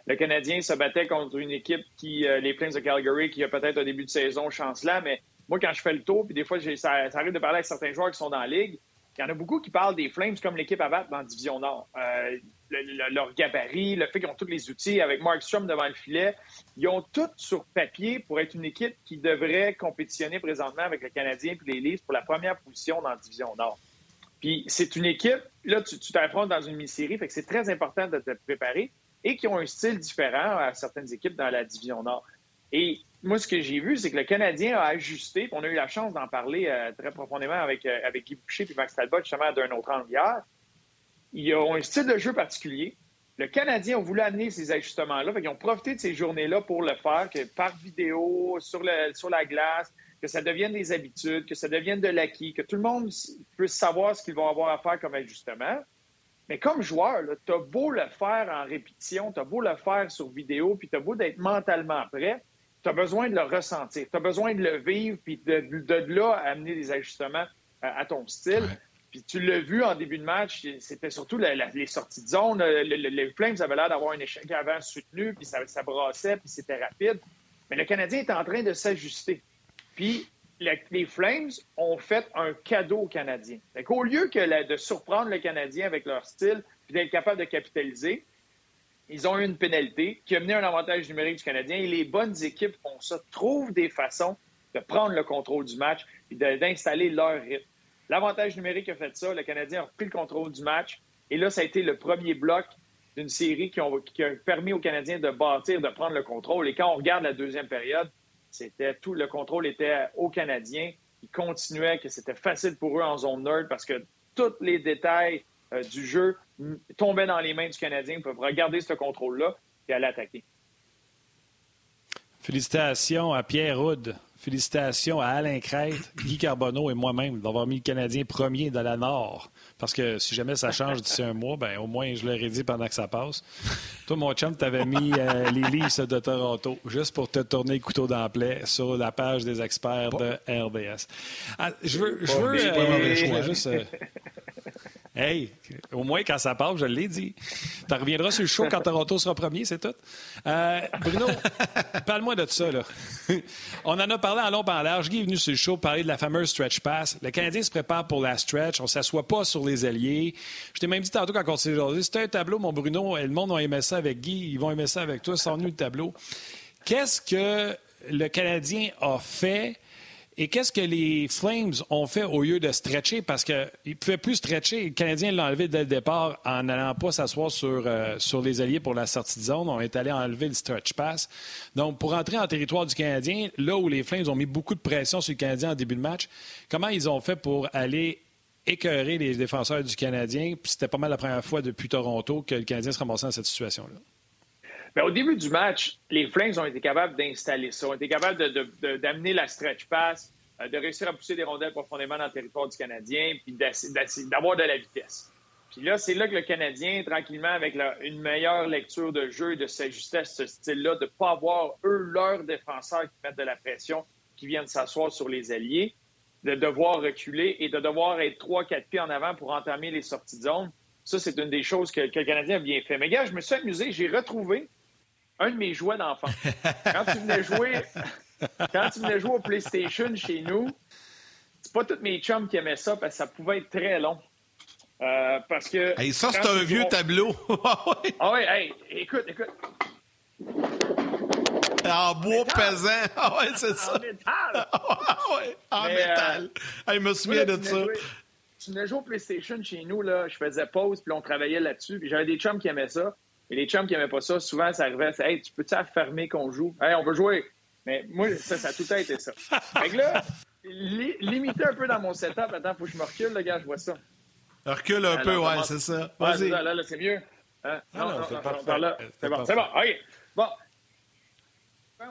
le Canadien se battait contre une équipe qui, euh, les Flames de Calgary, qui a peut-être un début de saison chancelant, mais moi, quand je fais le tour, puis des fois, ça, arrive de parler avec certains joueurs qui sont dans la ligue, il y en a beaucoup qui parlent des Flames comme l'équipe à battre dans la Division Nord. Euh, leur gabarit, le fait qu'ils ont tous les outils avec Mark Strom devant le filet, ils ont tout sur papier pour être une équipe qui devrait compétitionner présentement avec le Canadien et les Leafs pour la première position dans la Division Nord. Puis c'est une équipe, là, tu t'affrontes dans une mini-série, fait que c'est très important de te préparer et qui ont un style différent à certaines équipes dans la Division Nord. Et moi, ce que j'ai vu, c'est que le Canadien a ajusté. On a eu la chance d'en parler euh, très profondément avec, euh, avec Guy Boucher et Max Talbot, justement, d'un autre angle hier. Ils ont un style de jeu particulier. Le Canadien a voulu amener ces ajustements-là. Ils ont profité de ces journées-là pour le faire, que par vidéo, sur, sur la glace, que ça devienne des habitudes, que ça devienne de l'acquis, que tout le monde puisse savoir ce qu'ils vont avoir à faire comme ajustement. Mais comme joueur, tu as beau le faire en répétition, tu as beau le faire sur vidéo, puis tu as beau d'être mentalement prêt, tu as besoin de le ressentir, tu as besoin de le vivre, puis de, de, là amener des ajustements à, ton style. Puis tu l'as vu en début de match, c'était surtout les sorties de zone. les Flames avaient l'air d'avoir un échec avant soutenu, puis ça, ça brassait, puis c'était rapide. Mais le Canadien est en train de s'ajuster. Puis les Flames ont fait un cadeau aux Canadiens. Au lieu que de surprendre le Canadien avec leur style, puis d'être capable de capitaliser, ils ont eu une pénalité qui a mené un avantage numérique du Canadien et les bonnes équipes font ça, trouvent des façons de prendre le contrôle du match et d'installer leur rythme. L'avantage numérique a fait ça, le Canadien a repris le contrôle du match et là, ça a été le premier bloc d'une série qui, a permis aux Canadiens de bâtir, de prendre le contrôle. Et quand on regarde la deuxième période, c'était tout le contrôle était aux Canadiens. Ils continuaient, que c'était facile pour eux en zone nerd parce que tous les détails euh, du jeu tombaient dans les mains du Canadien. Ils peuvent regarder ce contrôle-là et aller attaquer. Félicitations à Pierre Houd. Félicitations à Alain Crête, Guy Carbonneau et moi-même d'avoir mis le Canadien premier dans la Nord. Parce que si jamais ça change d'ici un mois, ben au moins je l'aurais dit pendant que ça passe. Toi, mon chum, tu avais mis euh, les Leafs de Toronto juste pour te tourner le couteau dans plaie sur la page des experts de RDS. Ah, je veux. Je veux, euh, juste, euh, Hey, au moins quand ça part, je l'ai dit. Tu reviendras sur le show quand Toronto sera premier, c'est tout. Euh, Bruno, parle-moi de ça. Là. on en a parlé en long en large. Guy est venu sur le show parler de la fameuse stretch pass. Le Canadien se prépare pour la stretch. On ne s'assoit pas sur les alliés. Je t'ai même dit tantôt quand on s'est dit c'était un tableau, mon Bruno. Et le monde va aimer ça avec Guy. Ils vont aimer ça avec toi. Sans nous le tableau. Qu'est-ce que le Canadien a fait et qu'est-ce que les Flames ont fait au lieu de stretcher? Parce qu'ils ne pouvaient plus stretcher. Les Canadiens l'ont enlevé dès le départ en n'allant pas s'asseoir sur, euh, sur les alliés pour la sortie de zone. On est allé enlever le stretch pass. Donc, pour entrer en territoire du Canadien, là où les Flames ont mis beaucoup de pression sur le Canadien en début de match, comment ils ont fait pour aller écœurer les défenseurs du Canadien? C'était pas mal la première fois depuis Toronto que le Canadien se ramassait dans cette situation-là. Bien, au début du match, les Flames ont été capables d'installer ça, ont été capables d'amener la stretch pass, euh, de réussir à pousser des rondelles profondément dans le territoire du Canadien, puis d'avoir de la vitesse. Puis là, c'est là que le Canadien, tranquillement, avec une meilleure lecture de jeu, de s'ajuster à ce style-là, de ne pas avoir, eux, leurs défenseurs qui mettent de la pression, qui viennent s'asseoir sur les alliés, de devoir reculer et de devoir être trois, quatre pieds en avant pour entamer les sorties de zone. Ça, c'est une des choses que, que, le Canadien a bien fait. Mais gars, je me suis amusé, j'ai retrouvé un de mes jouets d'enfant. Quand tu venais jouer, quand tu venais jouer au PlayStation chez nous, c'est pas tous mes chums qui aimaient ça parce que ça pouvait être très long. Euh, parce que. Hey, ça, c'est un vieux tableau. ah oui, hey, écoute, écoute. En bois pesant. Ah ouais, c'est ça. En métal. Ah ouais, en métal. Euh, hey, je me souviens de ça. tu venais jouer au PlayStation chez nous, là, je faisais pause, puis on travaillait là-dessus, puis j'avais des chums qui aimaient ça. Et les chums qui n'aimaient pas ça, souvent, ça arrivait, c'est Hey, tu peux-tu qu'on joue? Hey, on veut jouer. Mais moi, ça, ça a tout été ça. Fait que là, limiter un peu dans mon setup. Attends, il faut que je me recule, le gars, je vois ça. Recule un peu, ouais, c'est ça. Vas-y. là, là, c'est mieux. Hein? Non, non, non, non, c'est bon, c'est bon. OK. Bon.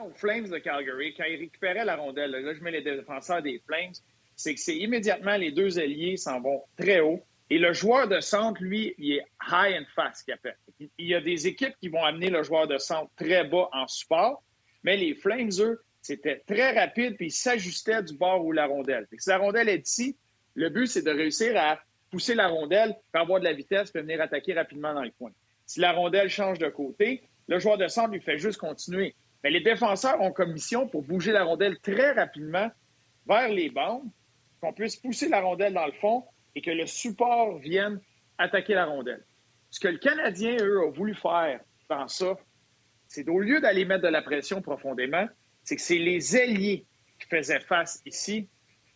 Aux Flames de Calgary, quand ils récupéraient la rondelle, là, je mets les défenseurs des Flames, c'est que c'est immédiatement les deux alliés s'en vont très haut. Et le joueur de centre, lui, il est high and fast, qu'il appelle. Il y a des équipes qui vont amener le joueur de centre très bas en support, mais les Flames, eux, c'était très rapide, puis ils s'ajustaient du bord où la rondelle. si la rondelle est ici, le but, c'est de réussir à pousser la rondelle, pour avoir de la vitesse, puis venir attaquer rapidement dans le coin. Si la rondelle change de côté, le joueur de centre lui fait juste continuer. Mais les défenseurs ont comme mission pour bouger la rondelle très rapidement vers les bandes, qu'on puisse pousser la rondelle dans le fond et que le support vienne attaquer la rondelle. Ce que le Canadien, eux, a voulu faire dans ça, c'est au lieu d'aller mettre de la pression profondément, c'est que c'est les ailiers qui faisaient face ici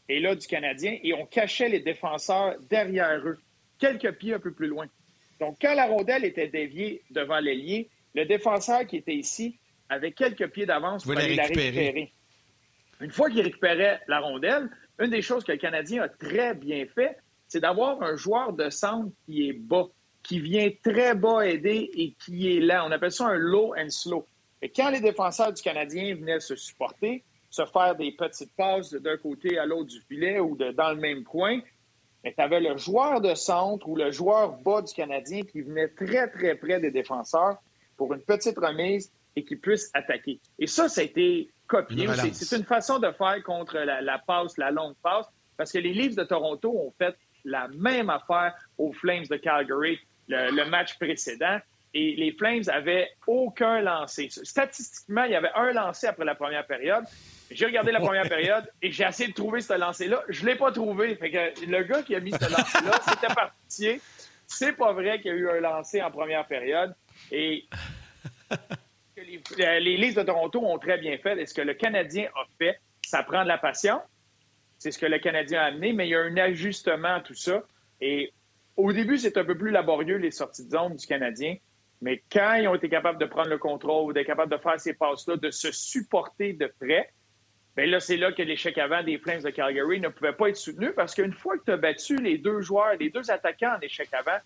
et là du Canadien et on cachait les défenseurs derrière eux, quelques pieds un peu plus loin. Donc, quand la rondelle était déviée devant l'ailier, le défenseur qui était ici avait quelques pieds d'avance pour aller la récupérer. Une fois qu'il récupérait la rondelle, une des choses que le Canadien a très bien fait, c'est d'avoir un joueur de centre qui est bas, qui vient très bas aider et qui est là. On appelle ça un low and slow. Et quand les défenseurs du Canadien venaient se supporter, se faire des petites passes d'un côté à l'autre du filet ou de, dans le même coin, tu avais le joueur de centre ou le joueur bas du Canadien qui venait très, très près des défenseurs pour une petite remise et qui puisse attaquer. Et ça, ça a été copié. C'est une façon de faire contre la, la passe, la longue passe, parce que les Leafs de Toronto ont fait la même affaire aux Flames de Calgary le, match précédent. Et les Flames avaient aucun lancé. Statistiquement, il y avait un lancé après la première période. J'ai regardé la première période et j'ai essayé de trouver ce lancé-là. Je ne l'ai pas trouvé. Fait que le gars qui a mis ce lancé-là, c'était parti. C'est pas vrai qu'il y a eu un lancé en première période. Et les, les Leafs de Toronto ont très bien fait. Et ce que le Canadien a fait, ça prend de la patience. C'est ce que le Canadien a amené, mais il y a un ajustement à tout ça. Et au début, c'est un peu plus laborieux, les sorties de zone du Canadien. Mais quand ils ont été capables de prendre le contrôle, d'être capables de faire ces passes-là, de se supporter de près, bien là, c'est là que l'échec avant des Flames de Calgary ne pouvait pas être soutenu parce qu'une fois que tu as battu les deux joueurs, les deux attaquants en échec avant,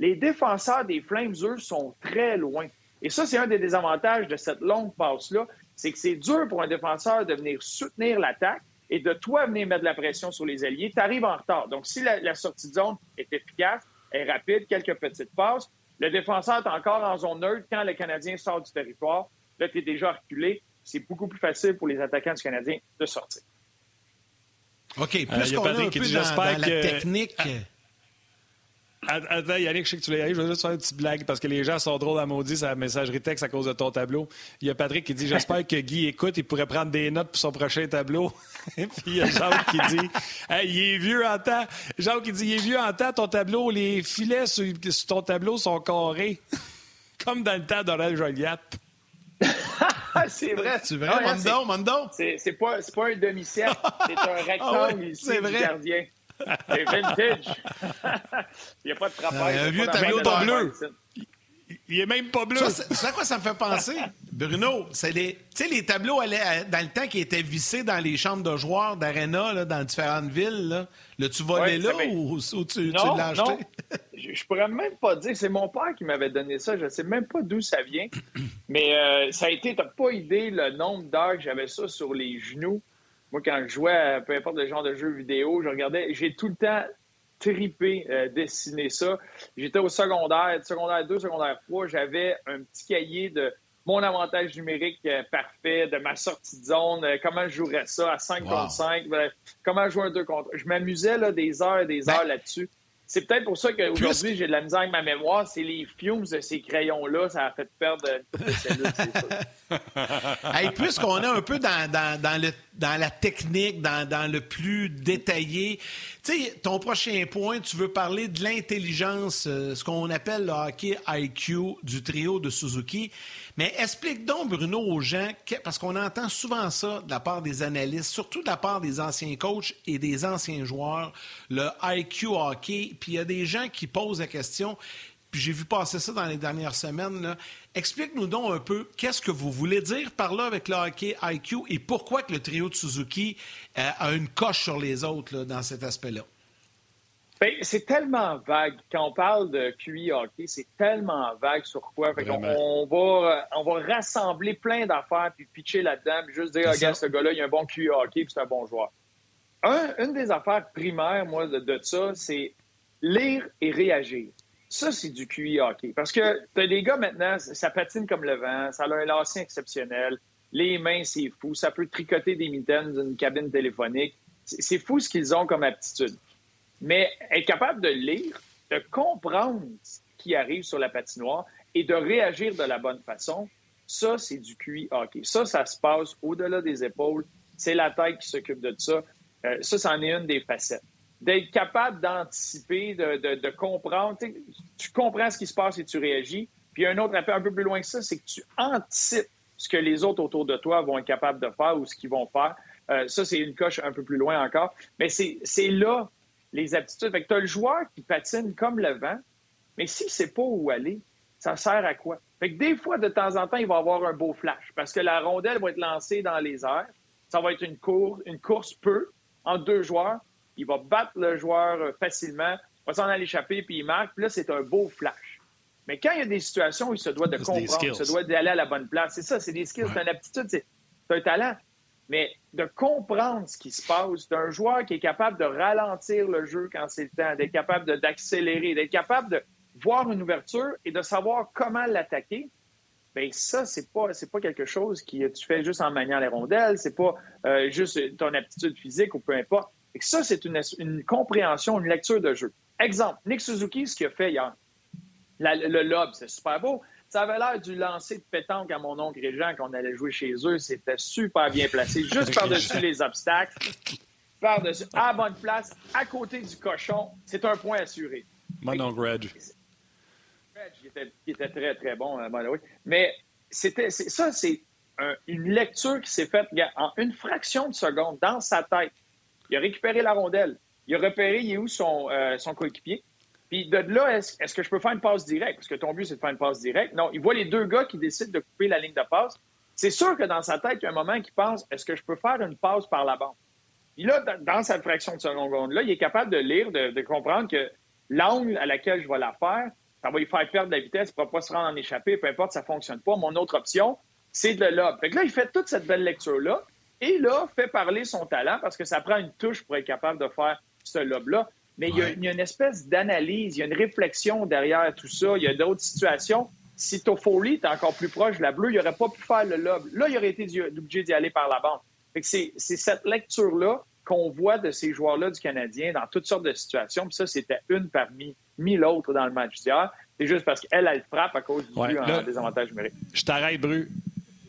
les défenseurs des Flames, eux, sont très loin. Et ça, c'est un des désavantages de cette longue passe-là, c'est que c'est dur pour un défenseur de venir soutenir l'attaque et de toi venir mettre de la pression sur les alliés, tu arrives en retard. Donc, si la, sortie de zone est efficace, est rapide, quelques petites passes, le défenseur est encore en zone neutre quand le Canadien sort du territoire. Là, tu es déjà reculé. C'est beaucoup plus facile pour les attaquants du Canadien de sortir. OK, plus euh, qu'on a un peu dans, la technique... Attends, Yannick, je sais que tu l'as Je vais juste faire une petite blague parce que les gens sont drôles à maudit sa messagerie texte à cause de ton tableau. Il y a Patrick qui dit J'espère que Guy écoute, il pourrait prendre des notes pour son prochain tableau. Et puis il y a Jacques qui dit hey, Il est vieux en temps. Jacques qui dit Il est vieux en temps, ton tableau, les filets sur, ton tableau sont carrés. Comme dans le temps d'Aurel Joliette. c'est vrai. C'est vrai, ah, Mondo, Mondo? C'est pas, pas un demi-cercle, c'est un rectangle ah ici du gardien. C'est vintage. Il n'y a pas de trapèze. Un vieux tableau de bleu. Il est même pas bleu. C'est à quoi ça me fait penser, Bruno? C'est les, tu sais, les tableaux dans le temps qui étaient vissés dans les chambres de joueurs d'Arena dans différentes villes. Là, là tu volais là ou, tu, l'as acheté? je, je pourrais même pas dire. C'est mon père qui m'avait donné ça. Je ne sais même pas d'où ça vient. Mais euh, ça a été, tu n'as pas idée le nombre d'heures que j'avais ça sur les genoux. Moi, quand je jouais, peu importe le genre de jeu vidéo, je regardais, j'ai tout le temps tripé euh, dessiner ça. J'étais au secondaire, secondaire 2, secondaire 3, j'avais un petit cahier de mon avantage numérique euh, parfait, de ma sortie de zone, euh, comment je jouerais ça à 5 contre 5, ben, comment jouer un 2 contre Je m'amusais là, des heures et des ben, heures là-dessus. C'est peut-être pour ça qu'aujourd'hui, j'ai de la misère avec ma mémoire. C'est les fumes de ces crayons-là. Ça a fait perdre une cellules, hey, Puisqu'on est un peu dans, dans, dans, le, dans la technique, dans, dans le plus détaillé, tu sais, ton prochain point, tu veux parler de l'intelligence, euh, ce qu'on appelle le hockey IQ du trio de Suzuki. Mais explique donc, Bruno, aux gens, parce qu'on entend souvent ça de la part des analystes, surtout de la part des anciens coachs et des anciens joueurs, le IQ hockey. Puis il y a des gens qui posent la question, puis j'ai vu passer ça dans les dernières semaines. Explique-nous donc un peu qu'est-ce que vous voulez dire par là avec le hockey IQ et pourquoi que le trio de Suzuki euh, a une coche sur les autres dans cet aspect-là. Ben, c'est tellement vague. Quand on parle de QI hockey, c'est tellement vague sur quoi. on, va, on va rassembler plein d'affaires puis pitcher là-dedans puis juste dire, regarde, ce gars-là, il a un bon QI hockey puis c'est un bon joueur. une des affaires primaires, moi, de, ça, c'est lire et réagir. Ça, c'est du QI hockey. Parce que t'as des gars maintenant, ça patine comme le vent, ça a un lacet exceptionnel, les mains, c'est fou, ça peut tricoter des mitaines d'une cabine téléphonique. C'est fou ce qu'ils ont comme aptitude. Mais être capable de lire, de comprendre ce qui arrive sur la patinoire et de réagir de la bonne façon, ça, c'est du QI hockey. Ça, ça se passe au-delà des épaules. C'est la tête qui s'occupe de ça. Euh, ça, c'en est une des facettes. D'être capable d'anticiper, de, comprendre. Tu comprends ce qui se passe et tu réagis. Puis un autre appel un peu plus loin que ça, c'est que tu anticipes ce que les autres autour de toi vont être capables de faire ou ce qu'ils vont faire. Euh, ça, c'est une coche un peu plus loin encore. Mais c'est là les aptitudes. Fait que tu as le joueur qui patine comme le vent, mais s'il ne sait pas où aller, ça sert à quoi? Fait que des fois, de temps en temps, il va avoir un beau flash parce que la rondelle va être lancée dans les airs. Ça va être une, cour une course peu en deux joueurs. Il va battre le joueur euh, facilement, va s'en aller échapper, puis il marque. Puis là, c'est un beau flash. Mais quand il y a des situations où il se doit de comprendre, il se doit d'aller à la bonne place, c'est ça, c'est des skills, c'est une aptitude, c'est un talent mais de comprendre ce qui se passe, d'un joueur qui est capable de ralentir le jeu quand c'est le temps, d'être capable d'accélérer, d'être capable de voir une ouverture et de savoir comment l'attaquer, bien ça, c'est pas pas quelque chose que tu fais juste en maniant les rondelles, c'est pas euh, juste ton aptitude physique ou peu importe. Et ça, c'est une, une, compréhension, une lecture de jeu. Exemple, Nick Suzuki, ce qu'il a fait hier. le lob, c'est super beau. Ça avait l'air du lancer de pétanque à mon oncle Régent quand on allait jouer chez eux. C'était super bien placé, juste par-dessus les obstacles, par-dessus, à bonne place, à côté du cochon. C'est un point assuré. Mon oncle Reg. Reg, il était, très, très bon, euh, Mais c'était, ça, c'est une lecture qui s'est faite en une fraction de seconde dans sa tête. Il a récupéré la rondelle. Il a repéré il est où son, euh, son coéquipier. Puis de là, est-ce, que je peux faire une passe directe? Parce que ton but, c'est de faire une passe directe. Non, il voit les deux gars qui décident de couper la ligne de passe. C'est sûr que dans sa tête, il y a un moment qui pense est-ce que je peux faire une passe par la bande? Puis là, dans cette fraction de seconde-là, il est capable de lire, de, comprendre que l'angle à laquelle je vais la faire, ça va lui faire perdre de la vitesse, il ne pourra pas se rendre en échappée, peu importe, ça ne fonctionne pas. Mon autre option, c'est de lob. Fait que là, il fait toute cette belle lecture-là et là, fait parler son talent parce que ça prend une touche pour être capable de faire ce lob-là. Mais il, y a, une espèce d'analyse, il y a une réflexion derrière tout ça. Il y a d'autres situations. Si Toffoli était encore plus proche de la bleue, il n'aurait pas pu faire le lob. Là, il aurait été obligé d'y aller par la bande. C'est cette lecture-là qu'on voit de ces joueurs-là du Canadien dans toutes sortes de situations. Puis ça, c'était une parmi mille autres dans le match d'hier. C'est juste parce qu'elle, elle frappe à cause du ouais, en désavantage numérique. Je t'arrête, Bru.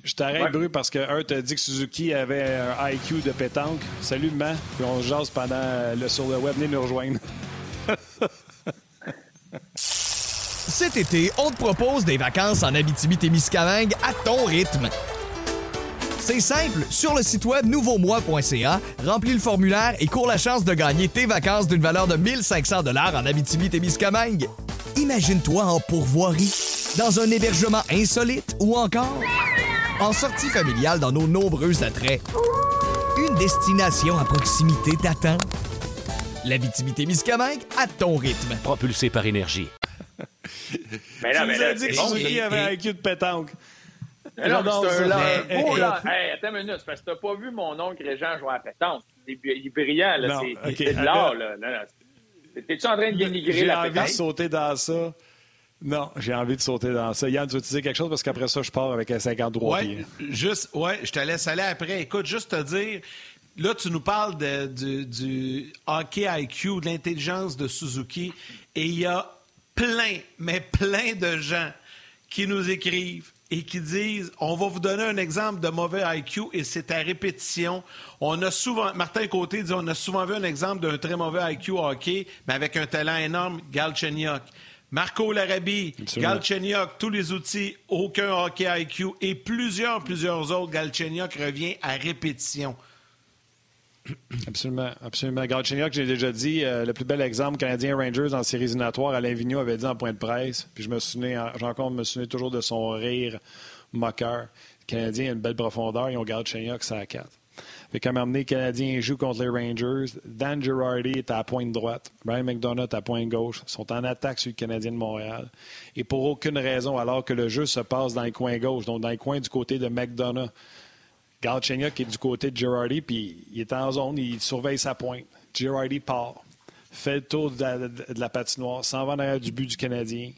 Je t'arrête, ouais. Bru, parce que un t'a dit que Suzuki avait un IQ de pétanque. Salut, man. Puis on se jase pendant le sur le web. Venez nous rejoindre. Cet été, on te propose des vacances en Abitibi-Témiscamingue à ton rythme. C'est simple, sur le site web nouveaumois.ca, remplis le formulaire et cours la chance de gagner tes vacances d'une valeur de 1500 dollars en Abitibi-Témiscamingue. Imagine-toi en pourvoirie, dans un hébergement insolite ou encore en sortie familiale dans nos nombreux attraits. Une destination à proximité t'attend. L'Abitibi-Témiscamingue à ton rythme. Propulsé par énergie. mais là, tu mais nous là, as dit que bon, Suzuki avait un IQ de pétanque. Mais non, J'adore c'est un lard. Mais, Beau lard. Hey, attends une minute, parce que t'as pas vu mon oncle Régent jouer à la pétanque. Il est, il est brillant, là. Non, C'est ok, c'est de l'art, là. Non, non. T'es-tu en train de dénigrer J'ai la envie de pétanque? sauter dans ça. Non, j'ai envie de sauter dans ça. Yann, tu veux te dire quelque chose? Parce qu'après ça, je pars avec un 53 Ouais, pieds. juste, ouais, je te laisse aller après. Écoute, juste te dire, là, tu nous parles de- du, du hockey IQ, de l'intelligence de Suzuki, et il y a plein, mais plein de gens qui nous écrivent et qui disent on va vous donner un exemple de mauvais IQ et c'est à répétition. On a souvent, Martin Côté dit on a souvent vu un exemple d'un très mauvais IQ hockey, mais avec un talent énorme, Galchenyuk. Marco Larabie. Galchenyuk, tous les outils, aucun hockey IQ et plusieurs, plusieurs autres. Galchenyuk revient à répétition. Absolument, absolument. Galchenyuk, j'ai déjà dit, euh, le plus bel exemple, Canadien Rangers en séries éliminatoires, Alain Vigneault avait dit en point de presse, puis je me souviens, j'ai encore me souviens toujours de son rire moqueur. Le Canadien a une belle profondeur, ils ont Galchenyuk, ça à 4. Fait qu'à donné, les Canadiens jouent contre les Rangers. Dan Girardi est à la pointe droite. Brian McDonough est à la pointe gauche. Ils sont en attaque sur le Canadien de Montréal. Et pour aucune raison, alors que le jeu se passe dans les coins gauche, donc dans les coins du côté de McDonough, Galchenyuk est du côté de Girardi, puis il est en zone, il surveille sa pointe. Girardi part, fait le tour de la, de la patinoire, s'en va en arrière du but du Canadien,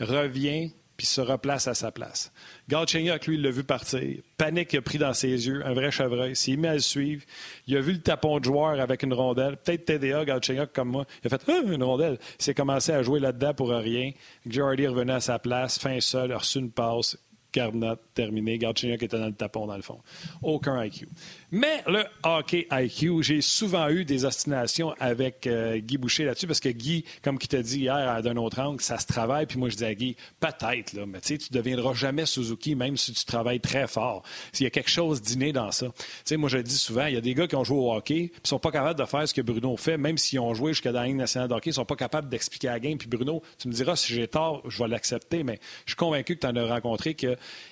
revient, puis se replace à sa place. Galchenyuk, lui, l'a vu partir. Panique a pris dans ses yeux, un vrai chevreuil. S'il met à le suivre, il a vu le tapon de joueur avec une rondelle. Peut-être TDA, Galchenyuk, comme moi. Il a fait Ah, une rondelle. Il s'est commencé à jouer là-dedans pour rien. Girardi est revenu à sa place, fin seul, a une passe. Carnot, terminé. Galchenyuk était dans le tapon, dans le fond. Aucun IQ. Mais le hockey IQ, j'ai souvent eu des ostinations avec euh, Guy Boucher là-dessus, parce que Guy, comme qui t'a dit hier d'un autre angle, ça se travaille. Puis moi, je dis à Guy, peut-être, là, mais tu ne deviendras jamais Suzuki, même si tu travailles très fort. S'il y a quelque chose d'inné dans ça. Tu sais, moi, je le dis souvent, il y a des gars qui ont joué au hockey, puis sont pas capables de faire ce que Bruno fait, même s'ils ont joué jusqu'à la Ligue nationale de hockey, ils sont pas capables d'expliquer la game. Puis Bruno, tu me diras si j'ai tort, je vais l'accepter, mais je suis convaincu que tu en as rencontré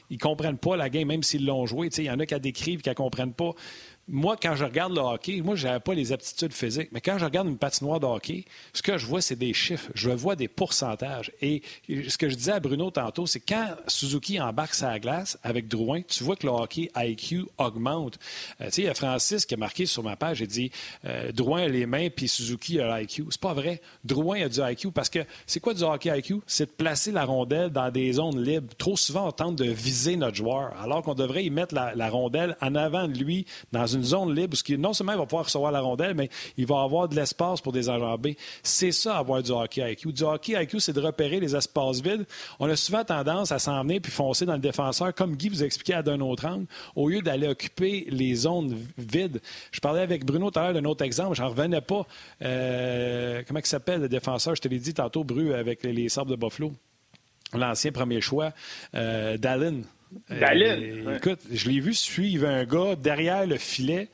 qu'ils ne comprennent pas la game, même s'ils l'ont joué. Il y en a qui la décrivent, qui ne comprennent pas. Moi, quand je regarde le hockey, moi, je n'avais pas les aptitudes physiques, mais quand je regarde une patinoire de hockey, ce que je vois, c'est des chiffres. Je vois des pourcentages. Et ce que je disais à Bruno tantôt, c'est quand Suzuki embarque sa glace avec Drouin, tu vois que le hockey IQ augmente. Euh, tu sais, il y a Francis qui a marqué sur ma page, il dit euh, Drouin a les mains, puis Suzuki a l'IQ. C'est pas vrai. Drouin a du IQ parce que c'est quoi du hockey IQ? C'est de placer la rondelle dans des zones libres. Trop souvent, on tente de viser notre joueur, alors qu'on devrait y mettre la, la rondelle en avant de lui dans une zone libre, que non seulement il va pouvoir recevoir la rondelle, mais il va avoir de l'espace pour des enjambées. C'est ça, avoir du hockey IQ. Du hockey IQ, c'est de repérer les espaces vides. On a souvent tendance à s'en venir puis foncer dans le défenseur, comme Guy vous a expliqué à d'un autre angle, au lieu d'aller occuper les zones vides. Je parlais avec Bruno tout à l'heure d'un autre exemple, j'en revenais pas. Euh, comment il s'appelle le défenseur? Je te l'ai dit tantôt, Bru, avec les, les Sabres de Buffalo. L'ancien premier choix, euh, Dallin. Dallin, Euh, ouais. Écoute, je l'ai vu suivre un gars derrière le filet.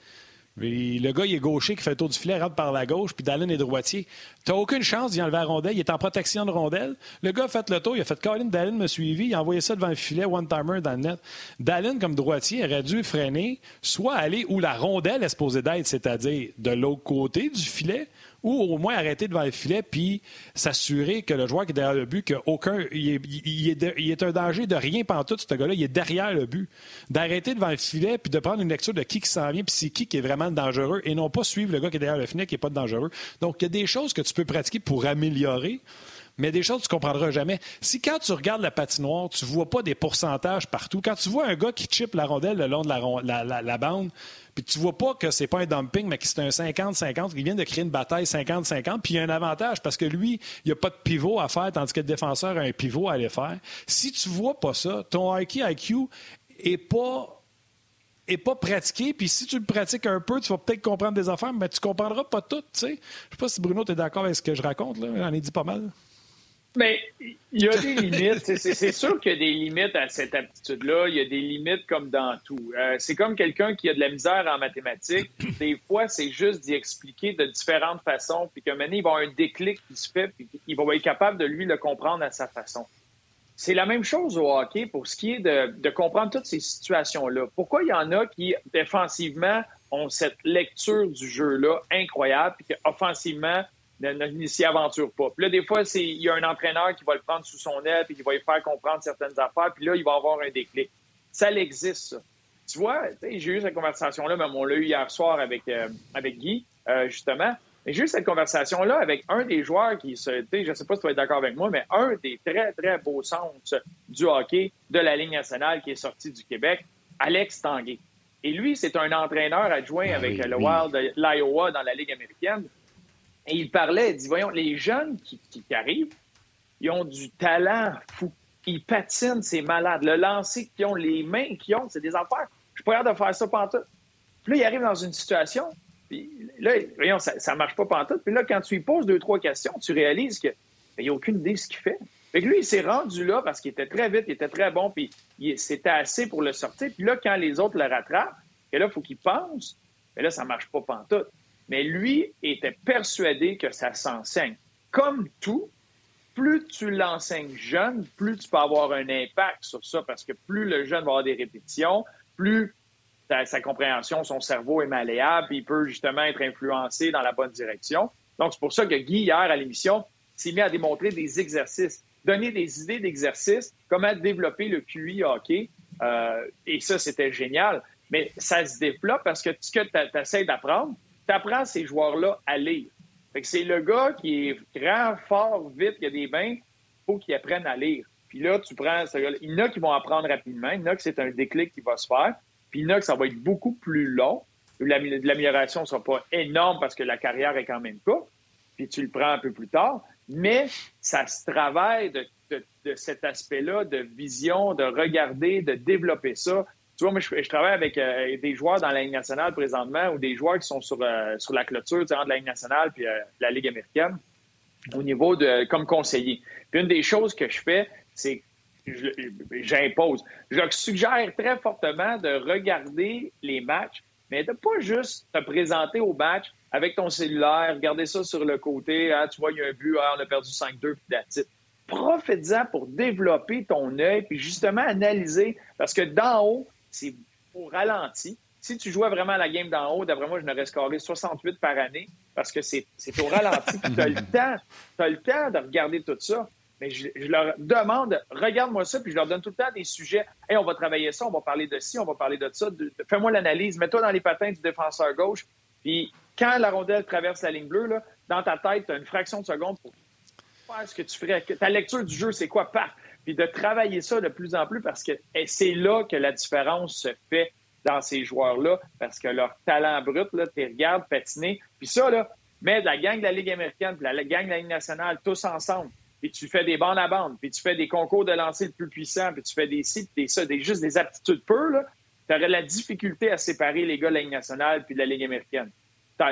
Mais le gars, il est gaucher qui fait le tour du filet, rentre par la gauche, puis Dallin est droitier. T'as aucune chance d'y enlever la rondelle. Il est en protection de rondelle. Le gars a fait le tour, il a fait Colin, Dallin m'a suivi, il a envoyé ça devant le filet, one-timer dans le net. Dallin, comme droitier, aurait dû freiner, soit aller où la rondelle est supposée d'être, c'est-à-dire de l'autre côté du filet, ou au moins arrêter devant le filet puis s'assurer que le joueur qui est derrière le but, qu'aucun, il est, il, est il est un danger de rien pantoute, ce gars-là, il est derrière le but. D'arrêter devant le filet puis de prendre une lecture de qui qui s'en vient puis c'est qui qui est vraiment dangereux et non pas suivre le gars qui est derrière le filet qui n'est pas dangereux. Donc, il y a des choses que tu peux pratiquer pour améliorer. mais des choses tu ne comprendras jamais. Si quand tu regardes la patinoire, tu ne vois pas des pourcentages partout, quand tu vois un gars qui chippe la rondelle le long de la, bande, puis tu vois pas que c'est pas un dumping, mais que c'est un 50-50, qu'il vient de créer une bataille 50-50, puis il y a un avantage parce que lui, il n'y a pas de pivot à faire, tandis que le défenseur a un pivot à aller faire. Si tu vois pas ça, ton IQ, IQ est pas est pas pratiqué, puis si tu le pratiques un peu, tu vas peut-être comprendre des affaires, mais tu comprendras pas tout. Je sais pas si Bruno, tu es d'accord avec ce que je raconte, là. J'en ai dit pas mal. Mais il y a des limites. C'est sûr qu'il y a des limites à cette aptitude-là. Il y a des limites comme dans tout. Euh, c'est comme quelqu'un qui a de la misère en mathématiques. Des fois, c'est juste d'y expliquer de différentes façons, puis qu'un moment il va avoir un déclic qui se fait, puis il va être capable de lui le comprendre à sa façon. C'est la même chose au hockey pour ce qui est de, comprendre toutes ces situations-là. Pourquoi il y en a qui, défensivement, ont cette lecture du jeu-là incroyable, puis qu'offensivement, ne, s'y aventure pas? Puis là, des fois, il y a un entraîneur qui va le prendre sous son aile et qui va lui faire comprendre certaines affaires, puis là, il va avoir un déclic. Ça existe, ça. Tu vois, j'ai eu cette conversation-là, même on l'a eu hier soir avec, euh, avec Guy, euh, justement. Mais j'ai eu cette conversation-là avec un des joueurs qui se, je ne sais pas si tu vas être d'accord avec moi, mais un des très, très beaux centres du hockey de la Ligue nationale qui est sorti du Québec, Alex Tanguay. Et lui, c'est un entraîneur adjoint ah avec le Wild de l'Iowa dans la Ligue américaine. Et il parlait, il dit, voyons, les jeunes qui, arrivent, ils ont du talent fou. Ils patinent, c'est malade. Le lancer qu'ils ont, les mains qu'ils ont, c'est des affaires. Je suis pas de faire ça pantoute. Puis là, il arrive dans une situation, là, voyons, ça, ça marche pas pantoute. Puis là, quand tu lui poses deux, trois questions, tu réalises qu'il n'y a aucune idée de ce qu'il fait. Fait lui, il s'est rendu là parce qu'il était très vite, il était très bon, puis c'était assez pour le sortir. Puis là, quand les autres le rattrapent, et là, il faut qu'il pense, mais là, ça marche pas pantoute. Mais lui était persuadé que ça s'enseigne. Comme tout, plus tu l'enseignes jeune, plus tu peux avoir un impact sur ça, parce que plus le jeune va avoir des répétitions, plus sa, compréhension, son cerveau est malléable, puis il peut justement être influencé dans la bonne direction. Donc, c'est pour ça que Guy, hier à l'émission, s'est mis à démontrer des exercices, donner des idées d'exercices, comment développer le QI hockey. Euh, et ça, c'était génial. Mais ça se développe parce que ce que tu essaies d'apprendre, tu apprends ces joueurs-là à lire. c'est le gars qui est grand, fort, vite, qui a des bains, faut qu'il apprenne à lire. Puis là, tu prends ce gars-là. Il y en a qui vont apprendre rapidement, il y en a que c'est un déclic qui va se faire, que ça va être beaucoup plus long. L'amélioration ne sera pas énorme parce que la carrière est quand même courte, puis tu le prends un peu plus tard, mais ça se travaille de, cet aspect-là, de vision, de regarder, de développer ça. Tu vois, moi, je, travaille avec euh, des joueurs dans la Ligue nationale présentement ou des joueurs qui sont sur, euh, la clôture de la Ligue nationale puis euh, la Ligue américaine au niveau de comme conseiller. Puis une des choses que je fais, c'est j'impose. Je suggère très fortement de regarder les matchs, mais de pas juste te présenter au match avec ton cellulaire, regarder ça sur le côté, ah, tu vois, il y a un but, ah, on a perdu 5-2, puis that's Profite-en pour développer ton œil, puis justement analyser, parce que d'en haut, c'est au ralenti. Si tu jouais vraiment la game d'en haut, d'après moi, je n'aurais scoré 68 par année parce que c'est au ralenti. tu as le temps, as le temps de regarder tout ça. Mais je, leur demande, regarde-moi ça, puis je leur donne tout le temps des sujets. Hey, on va travailler ça, on va parler de ci, on va parler de ça. Fais-moi l'analyse, mets-toi dans les patins du défenseur gauche. Puis quand la rondelle traverse la ligne bleue, là, dans ta tête, tu as une fraction de seconde pour faire ce que tu ferais. Ta lecture du jeu, c'est quoi? Paf! puis de travailler ça de plus en plus parce que c'est là que la différence se fait dans ces joueurs-là, parce que leur talent brut, tu regardes patiner, puis ça, là, mets la gang de la Ligue américaine, puis la gang de la Ligue nationale, tous ensemble, puis tu fais des bandes à bandes, puis tu fais des concours de lancer le plus puissant, puis tu fais des sites, des ça, des, juste des aptitudes là, tu aurais la difficulté à séparer les gars de la Ligue nationale puis de la Ligue américaine.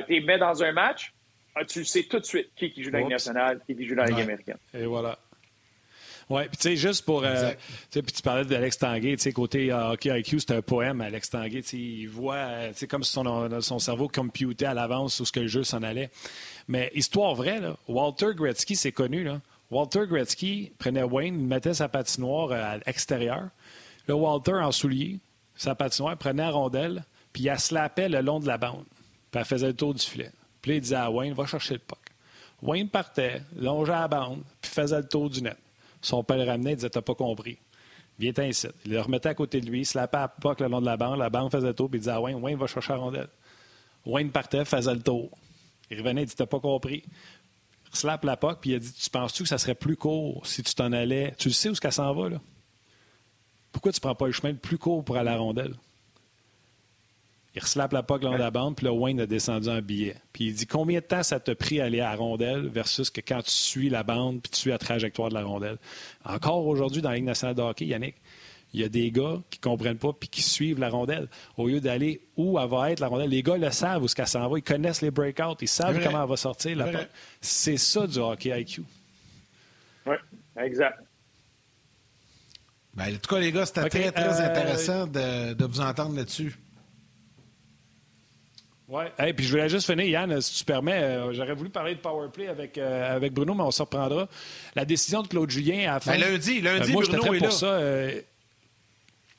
Tu mets dans un match, ah, tu sais tout de suite qui, qui joue dans la Ligue nationale, qui, qui joue dans la Ligue américaine. Et voilà. Oui, puis tu sais, juste pour. Euh, puis tu parlais d'Alex Tanguay, tu sais, côté euh, hockey IQ, c'est un poème, Alex Tanguay. Il voit, euh, tu sais, comme si son, son cerveau computait à l'avance sur ce que le jeu s'en allait. Mais histoire vraie, là, Walter Gretzky, c'est connu, là. Walter Gretzky prenait Wayne, il mettait sa patinoire à l'extérieur. Là, Walter, en soulier, sa patinoire, prenait la rondelle, puis il la slappait le long de la bande. Puis elle faisait le tour du filet. Puis il disait à Wayne, va chercher le puck. Wayne partait, longeait la bande, puis faisait le tour du net. Son père le ramenait, il disait T'as pas compris. Viens ici. Il le remettait à côté de lui, il se lapait à POC le long de la bande. La bande faisait le tour, puis il disait à Wayne Wayne va chercher la rondelle. Wayne partait, faisait le tour. Il revenait, il dit T'as pas compris. Slap la POC, puis il a dit Tu penses-tu que ça serait plus court si tu t'en allais? Tu le sais où qu'elle s'en va, là? Pourquoi tu prends pas le chemin le plus court pour aller à la rondelle? Il reslappe la POC dans la bande, puis là, Wayne a descendu un billet. Puis il dit combien de temps ça t'a pris aller à la rondelle versus que quand tu suis la bande puis tu suis la trajectoire de la rondelle? Encore aujourd'hui, dans la Ligue nationale de hockey, Yannick, il y a des gars qui ne comprennent pas puis qui suivent la rondelle. Au lieu d'aller où elle va être la rondelle, les gars le savent où ce qu'elle s'en va. Ils connaissent les breakouts. Ils savent comment elle va sortir. La C'est ça du hockey IQ. Oui, exact. Ben, en tout cas, les gars, c'était très, très euh, intéressant de, de vous entendre là-dessus. Oui. Et puis je voulais juste finir, Yann, si tu permets, euh, j'aurais voulu parler de powerplay avec, euh, avec Bruno, mais on se reprendra. La décision de Claude Julien à fin. Ben, lundi, lundi, euh, moi, Bruno très est pour là. ça.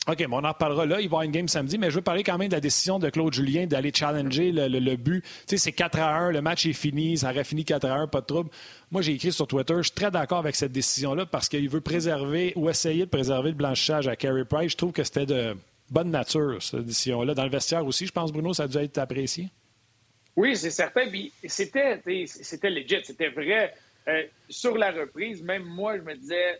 OK, mais on en reparlera là. Il va y avoir une game samedi, mais je veux parler quand même de la décision de Claude Julien d'aller challenger le, but. Tu sais, c'est 4 à 1, le match est fini, ça aurait fini 4 à 1, pas de trouble. Moi, j'ai écrit sur Twitter, je suis très d'accord avec cette décision-là parce qu'il veut préserver ou essayer de préserver le blanchissage à Carey Price. Je trouve que c'était de bonne nature, cette édition-là. Dans le vestiaire aussi, je pense, Bruno, ça a dû être apprécié. Oui, c'est certain. Puis c'était, c'était legit, c'était vrai. Euh, sur la reprise, même moi, je me disais,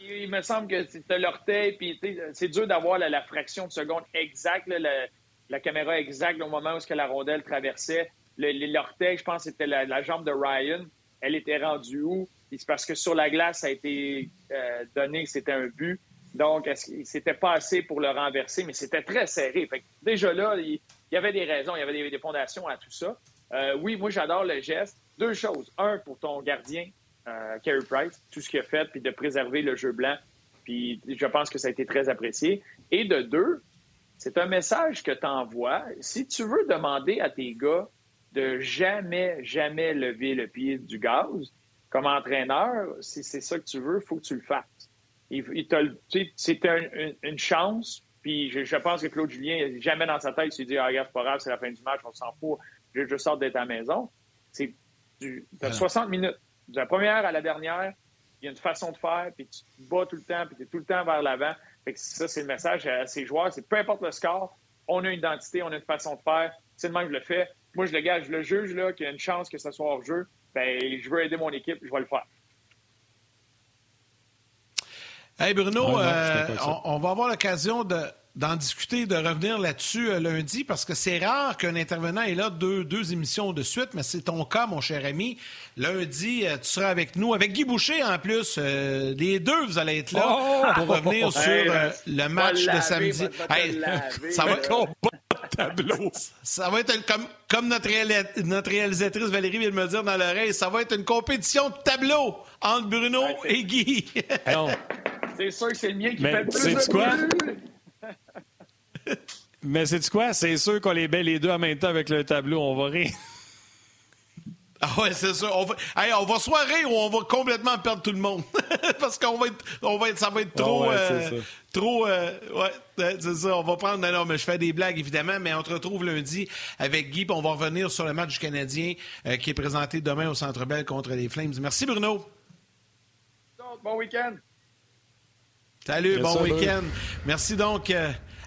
il, me semble que c'était l'orteil, puis c'est dur d'avoir la, fraction de seconde exacte, la, caméra exacte au moment où que la rondelle traversait. L'orteil, je pense, c'était la, jambe de Ryan. Elle était rendue où? C'est parce que sur la glace, ça a été euh, donné que c'était un but. Donc, c'était pas assez pour le renverser, mais c'était très serré. déjà là, il, y avait des raisons, il y avait des, fondations à tout ça. Euh, oui, moi, j'adore le geste. Deux choses. Un, pour ton gardien, euh, Carey Price, tout ce qu'il a fait, puis de préserver le jeu blanc. Puis je pense que ça a été très apprécié. Et de deux, c'est un message que tu envoies. Si tu veux demander à tes gars de jamais, jamais lever le pied du gaz, comme entraîneur, si c'est ça que tu veux, il faut que tu le fasses. C'était une, chance. Puis je, pense que Claude Julien, jamais dans sa tête, il s'est dit Ah, regarde, c'est pas grave, c'est la fin du match, on s'en fout, je, je sors d'être à la maison. C'est tu as 60 minutes. De la première à la dernière, il y a une façon de faire, puis tu te bats tout le temps, puis tu es tout le temps vers l'avant. ça, c'est le message à ces joueurs. C'est peu importe le score, on a une identité, on a une façon de faire. C'est le même que je le fais. Moi, je le gage, je le juge, là, qu'il y a une chance que ce soit hors jeu. Ben, je veux aider mon équipe, je vais le faire. Hey Bruno, euh, on, va avoir l'occasion d'en discuter, de revenir là-dessus euh, lundi, parce que c'est rare qu'un intervenant ait là deux, deux émissions de suite, mais c'est ton cas, mon cher ami. Lundi, euh, tu seras avec nous, avec Guy Boucher en plus. les deux, vous allez être là oh! pour revenir sur le match de samedi. ça va être tableau. Ça va être comme, comme notre, notre, réalisatrice Valérie vient de me dire dans l'oreille, ça va être une compétition de tableau entre Bruno et Guy. C'est sûr que c'est le mien qui fait le plus de quoi? Mais c'est quoi? C'est sûr qu'on les met les deux en même temps avec le tableau. On va rire. Ah ouais, c'est ça. On va, on va soit rire ou on va complètement perdre tout le monde. Parce qu'on va être, on va être, ça va être trop, ah euh, trop, euh, ouais, c'est ça. On va prendre, non, non, mais je fais des blagues évidemment, mais on te retrouve lundi avec Guy, puis on va revenir sur le match du Canadien euh, qui est présenté demain au Centre Bell contre les Flames. Merci Bruno. Bon week-end. Salut, bon week-end. Merci donc.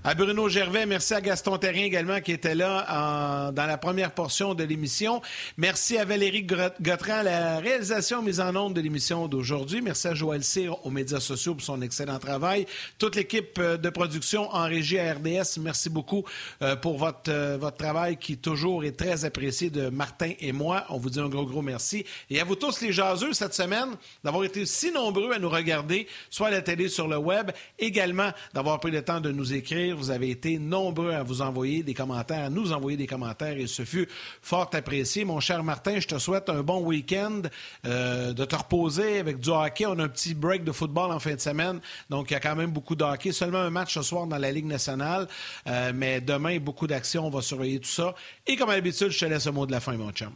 À Bruno Gervais. Merci à Gaston Terrien également qui était là dans la première portion de l'émission. Merci à Valérie Gautran la réalisation mise en onde de l'émission d'aujourd'hui. Merci à Joël Cyr aux médias sociaux pour son excellent travail. Toute l'équipe euh, de production en régie à RDS, merci beaucoup euh, pour votre, euh, votre travail qui toujours est très apprécié de Martin et moi. On vous dit un gros, gros merci. Et à vous tous les jaseux cette semaine d'avoir été si nombreux à nous regarder, soit à la télé, sur le web, également d'avoir pris le temps de nous écrire vous avez été nombreux à vous envoyer des commentaires, à nous envoyer des commentaires et ce fut fort apprécié. Mon cher Martin, je te souhaite un bon week-end, euh, de te reposer avec du hockey. On a un petit break de football en fin de semaine, donc il y a quand même beaucoup de hockey. Seulement un match ce soir dans la Ligue nationale, euh, mais demain, beaucoup d'actions. On va surveiller tout ça. Et comme à l'habitude, je te laisse un mot de la fin, mon chum.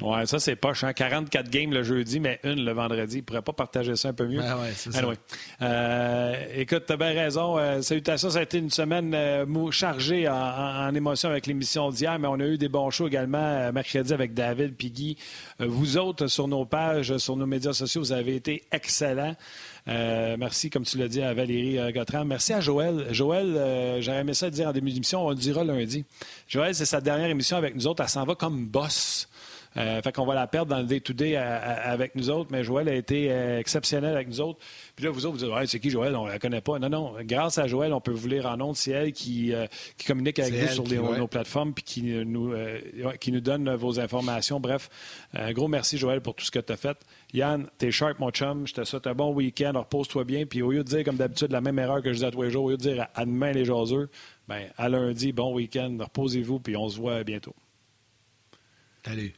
Ouais, ça, c'est poche. Hein? 44 games le jeudi, mais une le vendredi. Il ne pourrait pas partager ça un peu mieux. Ben ouais, c'est ça. Euh, écoute, tu as bien raison. Euh, salutations, ça a été une semaine euh, chargée en, émotion avec l'émission d'hier, mais on a eu des bons shows également euh, mercredi avec David Piggy. vous autres, sur nos pages, sur nos médias sociaux, vous avez été excellents. merci, comme tu l'as dit, à Valérie Gautran. Merci à Joël. Joël, j'aurais aimé ça dire en début d'émission, on le dira lundi. Joël, c'est sa dernière émission avec nous autres. Elle s'en va comme boss. Euh, fait qu'on va la perdre dans le day-to-day avec nous autres, mais Joël a été euh, exceptionnel avec nous autres. Puis là, vous autres, vous dites, ouais, c'est qui Joël? On ne la connaît pas. Non, non. Grâce à Joël, on peut vous lire en nom. C'est elle qui, euh, qui communique avec nous sur nos plateformes puis qui nous, qui nous donne vos informations. Bref, un gros merci, Joël, pour tout ce que tu as fait. Yann, t'es sharp, mon chum. Je te souhaite un bon week-end. Repose-toi bien. Puis au lieu de dire, comme d'habitude, la même erreur que je dis à tous les jours, au lieu de dire à demain les jaseux, ben, à lundi, bon week-end. Reposez-vous, puis on se voit bientôt. Salut.